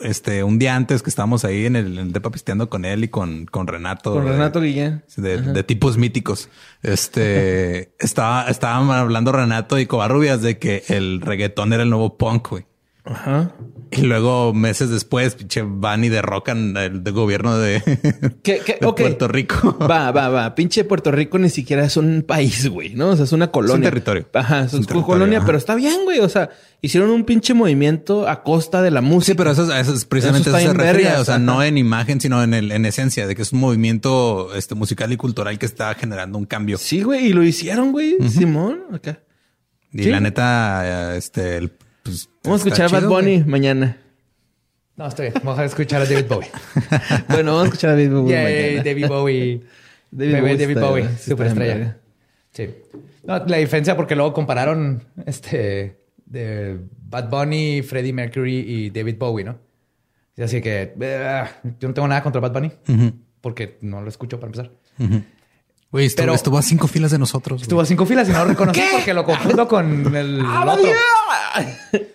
este, un día antes que estábamos ahí en el, en depa pisteando con él y con, con Renato. Con Renato Guillén. De, tipos míticos. Este, *laughs* estaba, estaban hablando Renato y Covarrubias de que el reggaetón era el nuevo punk, güey. Ajá. Y luego, meses después, pinche, van y derrocan el, gobierno de, *laughs* Puerto Rico. *laughs* Va, va, va. Pinche Puerto Rico ni siquiera es un país, güey, ¿no? O sea, es una colonia. Es un territorio. Ajá, es, una colonia, pero está bien, güey. O sea, hicieron un pinche movimiento a costa de la música. Sí, pero eso, es precisamente eso, se refería. o sea, no en imagen, sino en, el, en esencia, de que es un movimiento este, musical y cultural que está generando un cambio. Sí, güey, y lo hicieron, güey. Simón, acá. Y la neta, este, el pues, vamos a escuchar a Bad Bunny mañana. No, estoy bien. Vamos a escuchar a David Bowie. *laughs* bueno, vamos a escuchar a David Bowie. Yeah, David Bowie. *laughs* David, Bowie, David Bowie, superestrella. Sí. No, la diferencia porque luego compararon este de Bad Bunny, Freddie Mercury y David Bowie, ¿no? Así que uh, yo no tengo nada contra Bad Bunny. porque no lo escucho para empezar. Güey, estuvo, Pero- estuvo a cinco filas de nosotros. Estuvo a cinco filas y no lo reconocí porque lo confundo con *laughs* el otro.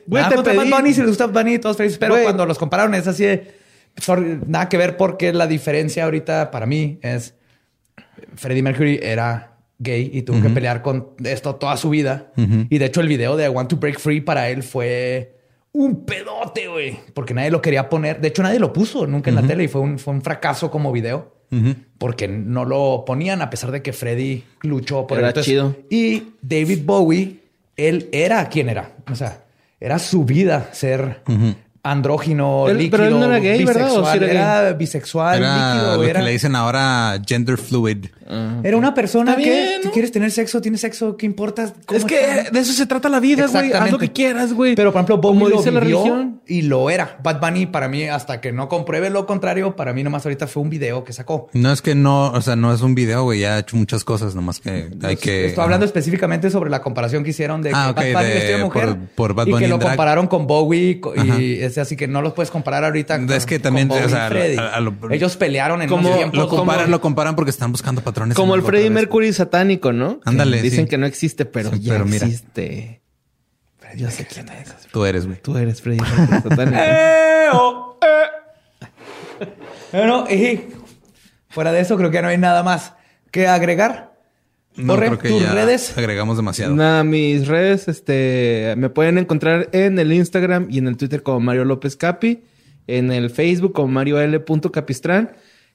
Güey, Ah, te Bad pedí- Bunny, si les gusta Bunny, todos felices. Pero cuando los compararon es así de... sorry, nada que ver porque la diferencia ahorita para mí es... Freddie Mercury era gay y tuvo que pelear con esto toda su vida. Y de hecho el video de I Want to Break Free para él fue un pedote, güey. Porque nadie lo quería poner. De hecho nadie lo puso nunca en la tele y fue un, fue un fracaso como video. Porque no lo ponían a pesar de que Freddie luchó por Era él. chido. Y David Bowie, él era quien era. O sea, era su vida ser andrógino, Él- líquido, pero él no era gay, ¿verdad? ¿O bisexual. sí era era bisexual, Era líquido. lo Era, que le dicen ahora gender fluid. era una persona que bien, ¿no? quieres tener sexo, tienes sexo, ¿qué importa? ¿Cómo Es que está? de eso se trata la vida, güey. Haz lo que quieras, güey. Pero por ejemplo, como Bowie lo dice la vivió religión. y lo era. Bad Bunny para mí, hasta que no compruebe lo contrario, para mí nomás ahorita fue un video que sacó. No es que no, o sea, no es un video, güey. Ya ha hecho muchas cosas, nomás que hay que. Estoy hablando específicamente sobre la comparación que hicieron de Ah, que ok, Bad Bunny de- mujer por- por Bad y Bunny que en lo drag. compararon con Bowie y así que no los puedes comparar ahorita. Con, Es que también, con o sea, a- a lo- ellos pelearon en Como- unos tiempos Lo comparan, como- lo comparan porque están buscando patrones. Como el vez. Mercury satánico, ¿no? Ándale, Dicen sí. que no existe, pero Sí, ya pero mira. existe. Yo sé quién es. Tú eres, güey. Tú eres Freddie Mercury satánico. *laughs* ¡Eh, oh, eh! *laughs* Bueno, y fuera de eso, creo que ya no hay nada más que agregar. No, Borre, creo que tus ya redes. agregamos demasiado. Nada, mis redes, este, me pueden encontrar en el Instagram y en el Twitter como Mario López Capi, en el Facebook como Mario L. Capistrán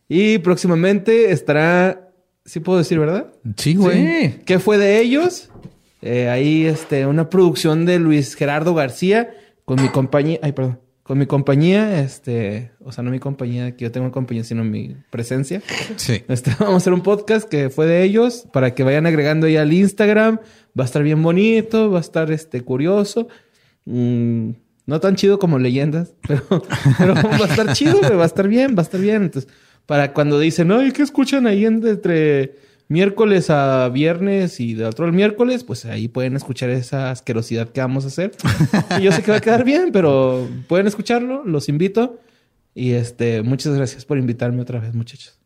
y próximamente estará, sí puedo decir, ¿verdad? Sí, güey. Sí. ¿Qué fue de ellos? Eh, ahí, este, una producción de Luis Gerardo García con mi compañía, ay, perdón, con mi compañía, este, o sea, no mi compañía, que yo tengo una compañía, sino mi presencia. Sí. Este, *laughs* vamos a hacer un podcast que fue de ellos para que vayan agregando ahí al Instagram. Va a estar bien bonito, va a estar este curioso. Mm, no tan chido como leyendas, *laughs* pero, pero va a estar chido, va a estar bien, va a estar bien. Entonces, para cuando dicen, ay, ¿qué escuchan ahí en- entre miércoles a viernes y de otro el miércoles? Pues ahí pueden escuchar esa asquerosidad que vamos a hacer. *laughs* Y yo sé que va a quedar bien, pero pueden escucharlo, los invito. Y este, muchas gracias por invitarme otra vez, muchachos.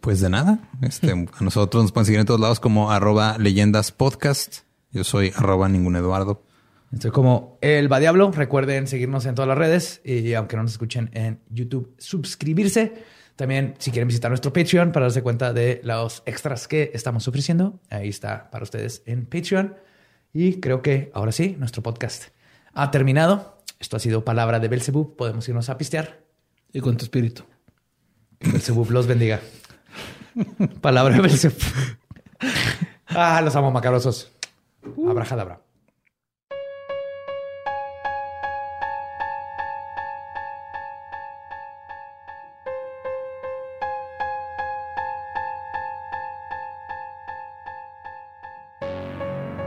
Pues de nada. Este, *laughs* a nosotros nos pueden seguir en todos lados como arroba leyendas podcast. Yo soy arroba ningún Eduardo. Estoy como el Va Diablo. Recuerden seguirnos en todas las redes y aunque no nos escuchen en YouTube, suscribirse. También, si quieren visitar nuestro Patreon para darse cuenta de los extras que estamos ofreciendo, ahí está para ustedes en Patreon. Y creo que ahora sí, nuestro podcast ha terminado. Esto ha sido Palabra de Belzebub. Podemos irnos a pistear. Y con tu espíritu. Que Belzebub los bendiga. Palabra de Belzebub. *laughs* Ah, los amo macabrosos. Abrajadabra.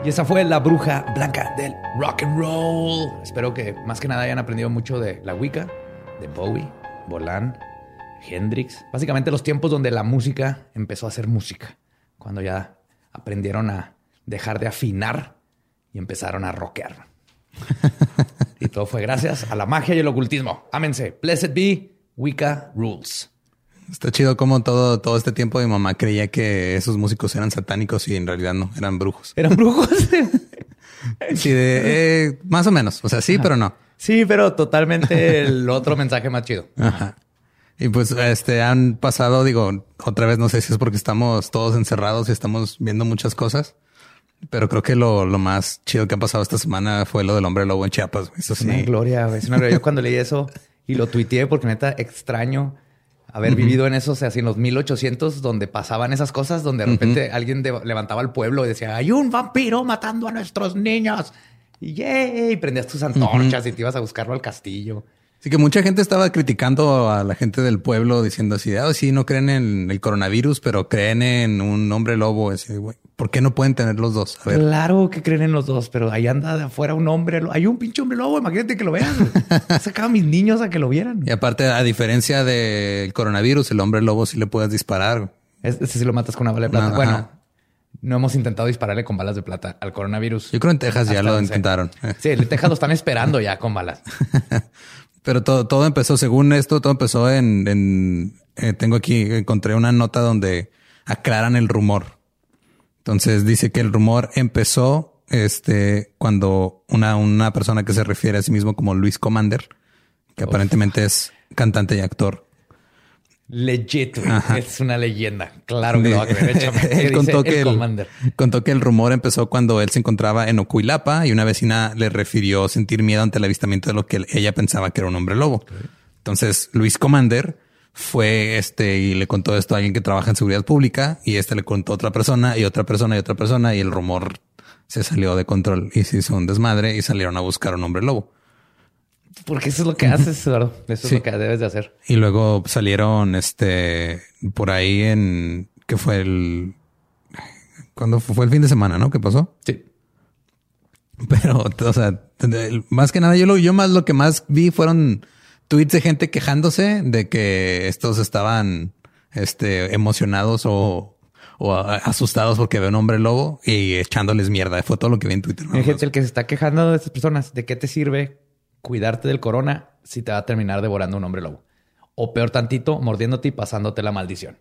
Y esa fue la bruja blanca del rock and roll. Espero que más que nada hayan aprendido mucho de la Wicca, de Bowie, Bolan, Hendrix. Básicamente los tiempos donde la música empezó a ser música. Cuando ya aprendieron a dejar de afinar y empezaron a rockear. *laughs* y todo fue gracias a la magia y el ocultismo. Ámense. Blessed be Wicca Rules. Está chido como todo, todo este tiempo mi mamá creía que esos músicos eran satánicos y en realidad no, eran brujos. ¿Eran brujos? *laughs* *laughs* Sí, de, eh, más o menos. O sea, sí, pero no. sí, pero totalmente el *laughs* otro mensaje más chido. Ajá. Y pues este han pasado, digo, otra vez no sé si es porque estamos todos encerrados y estamos viendo muchas cosas, pero creo que lo, lo más chido que ha pasado esta semana fue lo del hombre lobo en Chiapas. Eso Es una sí. gloria, güey. Es una gloria. Yo cuando leí eso y lo tuiteé porque neta extraño haber vivido en esos, así en los 1800, donde pasaban esas cosas, donde de repente alguien de- levantaba al pueblo y decía, hay un vampiro matando a nuestros niños. Y yay, prendías tus antorchas y te ibas a buscarlo al castillo. Así que mucha gente estaba criticando a la gente del pueblo diciendo así, ah, sí, no creen en el coronavirus, pero creen en un hombre lobo. Güey, ¿por qué no pueden tener los dos? A ver. Claro que creen en los dos, pero ahí anda de afuera un hombre. Hay un pinche hombre lobo, imagínate que lo vean. *laughs* Sacaba a mis niños a que lo vieran. Y aparte, a diferencia del coronavirus, el hombre lobo sí le puedes disparar. Ese sí lo matas con una bala de plata. Bueno, no hemos intentado dispararle con balas de plata al coronavirus. Yo creo en Texas ya lo intentaron. Sí, en Texas lo están esperando ya con balas. *laughs* Pero todo, todo empezó, según esto, todo empezó en, en eh, tengo aquí, encontré una nota donde aclaran el rumor. Entonces dice que el rumor empezó este, cuando una, una persona que se refiere a sí mismo como Luis Commander, que aparentemente es cantante y actor, Legit, es una leyenda. Claro que lo va a creer. *laughs* él contó que el, contó que el rumor empezó cuando él se encontraba en Ocuilapa y una vecina le refirió sentir miedo ante el avistamiento de lo que ella pensaba que era un hombre lobo. Entonces Luis Commander fue este y le contó esto a alguien que trabaja en seguridad pública y este le contó a otra persona y otra persona y otra persona y el rumor se salió de control y se hizo un desmadre y salieron a buscar un hombre lobo. Porque eso es lo que haces, Eduardo. Eso es lo que debes de hacer. Y luego salieron este por ahí en que fue el cuando fue el fin de semana, ¿no? ¿Qué pasó? Sí. Pero, o sea, más que nada, yo lo, yo más lo que más vi fueron tweets de gente quejándose de que estos estaban este, emocionados o, o asustados porque ve un hombre lobo y echándoles mierda. Fue todo lo que vi en Twitter. Hay gente el que se está quejando de estas personas. ¿De qué te sirve cuidarte del corona si te va a terminar devorando un hombre lobo. O peor tantito, mordiéndote y pasándote la maldición.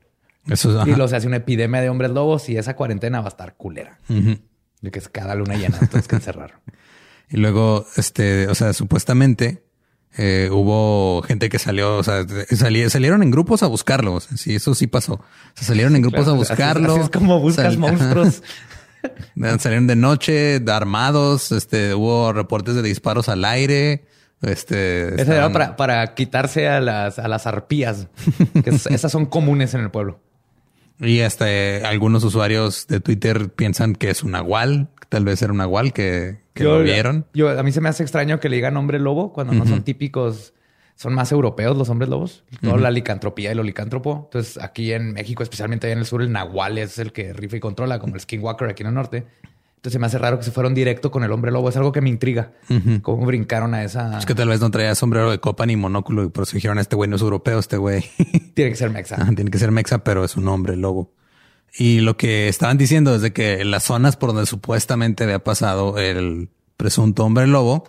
Eso es, y lo se hace una epidemia de hombres lobos y esa cuarentena va a estar culera. De que es cada luna llena, entonces que encerrar. *laughs* y luego, este, o sea, supuestamente eh, hubo gente que salió, o sea, salieron en grupos a buscarlo. sí, eso sí pasó. Se salieron en grupos a buscarlo. Así, es como buscas monstruos. *laughs* salieron de noche, armados. Este, hubo reportes de disparos al aire. Este, era para, para, quitarse a las, a las arpías, *laughs* que esas son comunes en el pueblo. Y hasta eh, algunos usuarios de Twitter piensan que es un nahual, tal vez era un nahual que, lo vieron. Yo, a mí se me hace extraño que le digan hombre lobo cuando no son típicos, son más europeos los hombres lobos, toda la licantropía y lo licántropo. Entonces aquí en México, especialmente en el sur, el nahual es el que rifa y controla, como el skinwalker aquí en el norte. Entonces se me hace raro que se fueron directo con el hombre lobo. Es algo que me intriga. Cómo brincaron a esa. Es que tal vez no traía sombrero de copa ni monóculo y por eso dijeron este güey no es europeo, este güey. *laughs* tiene que ser mexa. tiene que ser mexa, pero es un hombre lobo. Y lo que estaban diciendo es de que las zonas por donde supuestamente había pasado el presunto hombre lobo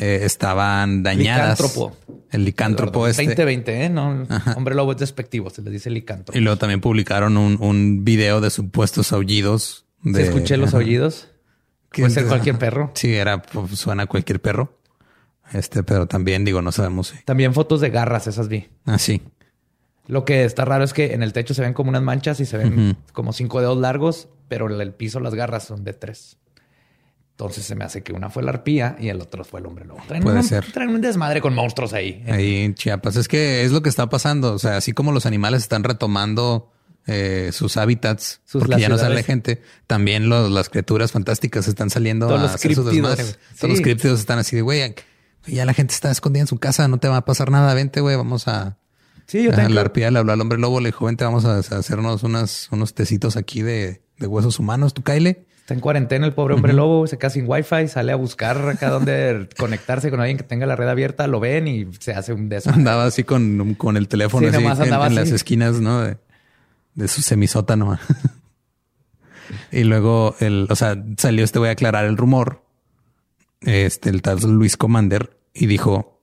eh, estaban dañadas. Licántropo. El licántropo este. 2020, ¿eh? No, hombre lobo es despectivo, se le dice licántropo. Y luego también publicaron un, un video de supuestos aullidos ¿Se escuché los aullidos? Puede ser cualquier perro. Sí, era, pues, suena cualquier perro. Este, pero también digo, no sabemos. También fotos de garras, esas vi. Ah, sí. Lo que está raro es que en el techo se ven como unas manchas y se ven como cinco dedos largos, pero en el piso las garras son de tres. Entonces se me hace que una fue la arpía y el otro fue el hombre lobo. Puede ser. Traen un desmadre con monstruos ahí. Ahí en Chiapas. Es que es lo que está pasando. O sea, así como los animales están retomando eh, sus hábitats, porque ya no sale gente. También las criaturas fantásticas están saliendo Todos a los hacer Todos los criptidos están así de, güey, ya la gente está escondida en su casa, no te va a pasar nada, vente, güey, vamos a... Sí, yo tengo... La arpía le habló al hombre lobo, le dijo, vente, vamos a hacernos unas, unos tecitos aquí de, huesos humanos, tú caile. Está en cuarentena el pobre hombre lobo, se queda sin wifi, sale a buscar acá donde *laughs* conectarse con alguien que tenga la red abierta, lo ven y se hace un desastre. Andaba así con, con el teléfono así en, las esquinas, ¿no? de su semisótano. *laughs* y luego, el, o sea, salió este voy a aclarar el rumor, este, el tal Luis Commander, y dijo,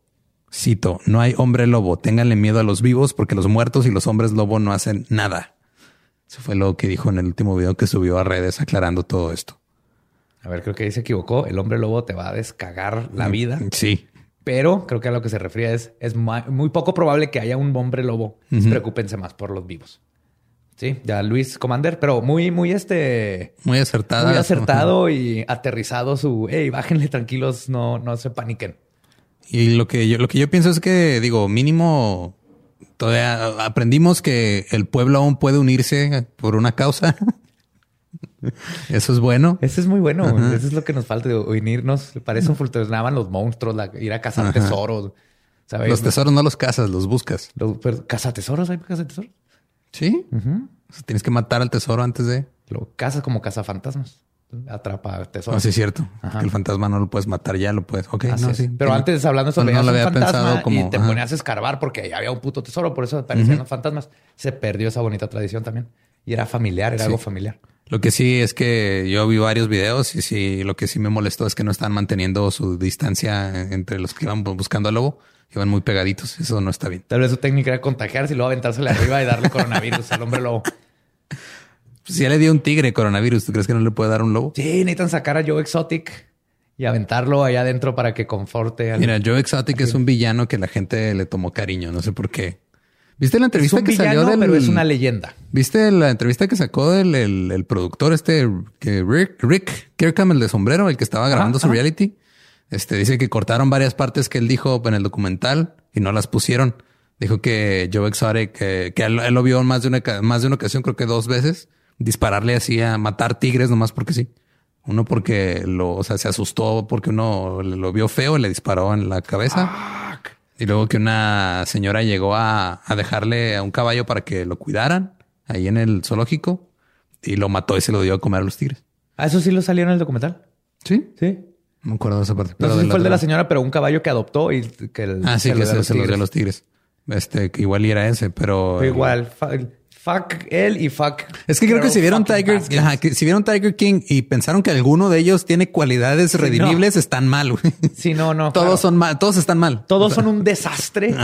cito, no hay hombre lobo, ténganle miedo a los vivos porque los muertos y los hombres lobo no hacen nada. Eso fue lo que dijo en el último video que subió a redes aclarando todo esto. A ver, creo que ahí se equivocó. El hombre lobo te va a descagar la mm, vida. Sí. Pero creo que a lo que se refiere es, es muy poco probable que haya un hombre lobo. Preocúpense más por los vivos. Sí, ya Luis Commander, pero muy, muy este. Muy acertado. Muy acertado y aterrizado su. Hey, bájenle tranquilos, no, no se paniquen. Y lo que yo, lo que yo pienso es que, digo, mínimo todavía aprendimos que el pueblo aún puede unirse por una causa. *laughs* Eso es bueno. Eso es muy bueno. Eso es lo que nos falta de unirnos. Parece un funcionaban los monstruos, ir a cazar tesoros. Los tesoros no los cazas, los buscas. Los, ¿Caza tesoros? ¿Hay caza tesoros? Sí. tienes que matar al tesoro antes de. Lo cazas como cazafantasmas. Atrapa tesoros. Ah, sí, es cierto. El fantasma no lo puedes matar ya, lo puedes. Ok, no, sí. Pero antes hablando sobre no, había pensado como, y te ponías a escarbar porque había un puto tesoro, por eso aparecían los fantasmas. Se perdió esa bonita tradición también. Y era familiar, era algo familiar. Lo que sí es que yo vi varios videos y sí, lo que sí me molestó es que no están manteniendo su distancia entre los que iban buscando al lobo. Iban muy pegaditos. Eso no está bien. Tal vez su técnica era contagiarse y luego aventársele arriba y darle coronavirus al hombre lobo. Si ya le dio un tigre coronavirus, ¿tú crees que no le puede dar un lobo? Sí, necesitan sacar a Joe Exotic y aventarlo allá adentro para que conforte. Al... Mira, Joe Exotic es un villano que la gente le tomó cariño. No sé por qué. ¿Viste la entrevista que salió del... pero es una leyenda. ¿Viste la entrevista que sacó del el, productor este, que Rick, Rick Kirkham, el de sombrero, el que estaba grabando su reality? Este dice que cortaron varias partes que él dijo en el documental y no las pusieron. Dijo que Joe Exotic, que, que él, lo vio más de una más de una ocasión, creo que dos veces, dispararle así a matar tigres nomás porque sí. Uno porque lo, o sea, se asustó porque uno lo vio feo y le disparó en la cabeza. Y luego que una señora llegó a, a, dejarle a un caballo para que lo cuidaran ahí en el zoológico y lo mató y se lo dio a comer a los tigres. ¿Ah, eso sí lo salió en el documental? Sí. Sí. No me acuerdo de esa parte. Pero no sé si fue el de la señora, pero un caballo que adoptó y que el, Ah, sí, que se, los dio a los tigres. Este, igual era ese, pero. igual, fuck él y fuck. Es que creo que si vieron Tiger, que si vieron Tiger King y pensaron que alguno de ellos tiene cualidades redimibles, están mal. Sí, no, no. Todos son mal, todos están mal. Todos son un desastre.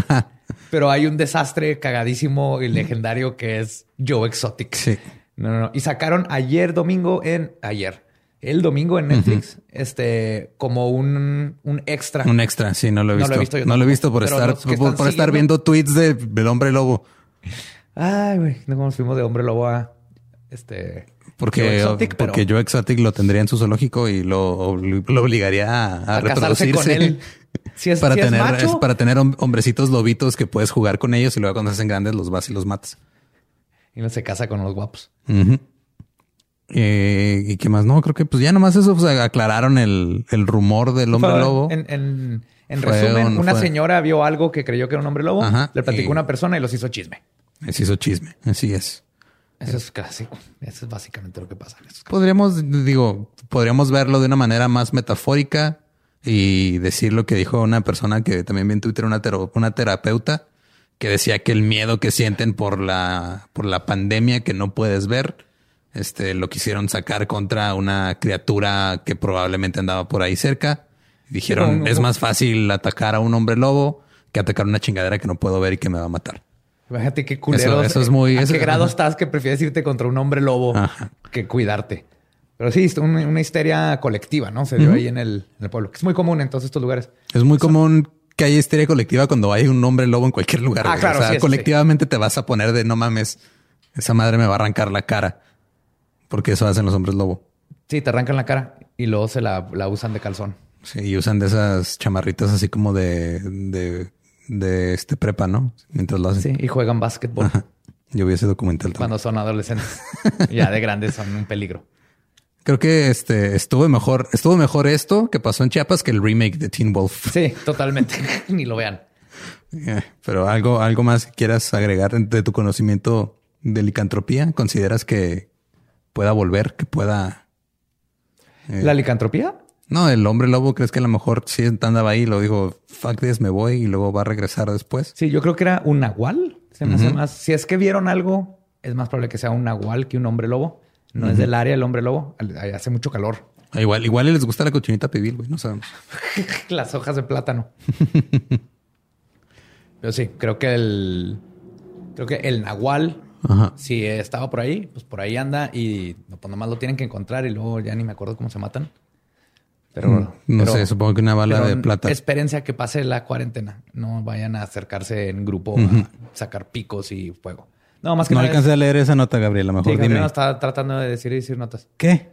Pero hay un desastre cagadísimo y legendario que es Joe Exotic. Sí. No, no, no. Y sacaron ayer domingo en ayer el domingo en Netflix, este, como un, un, extra. Un extra, sí, no lo he visto. No lo he visto, no lo he visto por estar, por, estar viendo tweets de, del hombre lobo. Ay, güey, no nos fuimos de hombre lobo a este. Porque, Exotic, porque Joe Exotic lo tendría en su zoológico y lo, lo obligaría a, a, reproducirse. Con él. Si es, *laughs* para si tener, es, macho, para tener hombrecitos lobitos que puedes jugar con ellos y luego cuando se hacen grandes los vas y los matas. Y no se casa con los guapos. Eh, ¿Y qué más? No, creo que pues ya nomás eso, pues aclararon el, el rumor del hombre lobo. En, en, en resumen, una señora vio algo que creyó que era un hombre lobo, le platicó a una persona y los hizo chisme. Les hizo chisme, así es. Eso es clásico. Eso es básicamente lo que pasa. podríamos, digo, podríamos verlo de una manera más metafórica y decir lo que dijo una persona que también vi en Twitter, una, una terapeuta, que decía que el miedo que sienten por la, por la pandemia que no puedes ver este, lo quisieron sacar contra una criatura que probablemente andaba por ahí cerca. Dijeron, es más fácil atacar a un hombre lobo que atacar a una chingadera que no puedo ver y que me va a matar. Imagínate qué culero. Eso, es muy... ¿A qué grado estás que prefieres irte contra un hombre lobo que cuidarte? Pero sí, una, una histeria colectiva, ¿no? Se dio ahí en el, pueblo, que es muy común en todos estos lugares. Es muy común que haya histeria colectiva cuando hay un hombre lobo en cualquier lugar. Ah, claro, o sea, colectivamente te vas a poner de no mames, esa madre me va a arrancar la cara. Porque eso hacen los hombres lobo. Sí, te arrancan la cara y luego se la, usan de calzón. Sí, y usan de esas chamarritas así como de, de, de este prepa, ¿no? Mientras lo hacen. Sí, y juegan básquetbol. Yo vi ese documental Cuando son adolescentes. *laughs* ya de grandes son un peligro. Creo que este estuvo mejor, estuvo mejor esto que pasó en Chiapas que el remake de Teen Wolf. Sí, totalmente. *laughs* Ni lo vean. Eh, pero algo, algo más que quieras agregar de tu conocimiento de licantropía. ¿Consideras que, pueda volver, que pueda... Eh, ¿La licantropía? No, el hombre lobo, ¿crees que a lo mejor sí andaba ahí? Lo dijo, fuck this, me voy y luego va a regresar después. Sí, yo creo que era un nahual. Se me hace más. Si es que vieron algo, es más probable que sea un nahual que un hombre lobo. No es del área el hombre lobo. Hace mucho calor. Ah, igual, igual les gusta la cochinita pibil, güey. No sabemos. *laughs* Las hojas de plátano. *laughs* Pero sí, creo que el. Creo que el nahual si estaba por ahí, pues por ahí anda y pues nomás lo tienen que encontrar y luego ya ni me acuerdo cómo se matan. Pero mm, no sé, supongo que una bala de plata. Espérense a que pase la cuarentena. No vayan a acercarse en grupo a sacar picos y fuego. No, más que no alcancé a leer esa nota, Gabriela. Mejor sí, Gabriela está tratando de decir y decir notas. ¿Qué?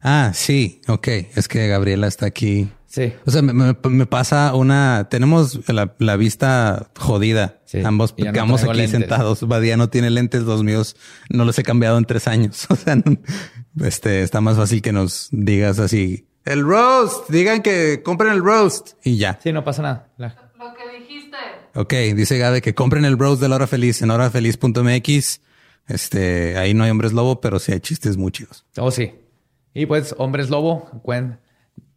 Ah, sí, ok. Es que Gabriela está aquí Sí. O sea, me, pasa una. Tenemos la, vista jodida. Ambos quedamos aquí sentados. Badía no tiene lentes, los míos no los he cambiado en tres años. *laughs* O sea, este está más fácil que nos digas así. El roast, digan que compren el roast y ya. Sí, no pasa nada. Lo que dijiste. Ok, dice Gabe que compren el roast de la hora feliz en horafeliz.mx. Este, ahí no hay hombres lobo, pero sí hay chistes muy chidos. Oh, sí. Y pues, hombres lobo, cuen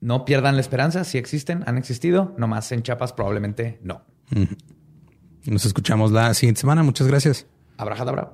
no pierdan la esperanza, si existen, han existido, nomás en Chiapas probablemente no. Nos escuchamos la siguiente semana. Muchas gracias. Abrajadabra.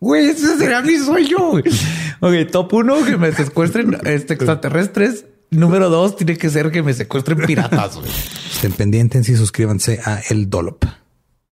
Güey, ese será mi sueño. Ok, top uno, que me secuestren este, extraterrestres. Número dos, tiene que ser que me secuestren piratas. Estén pendientes y suscríbanse a El Dolop.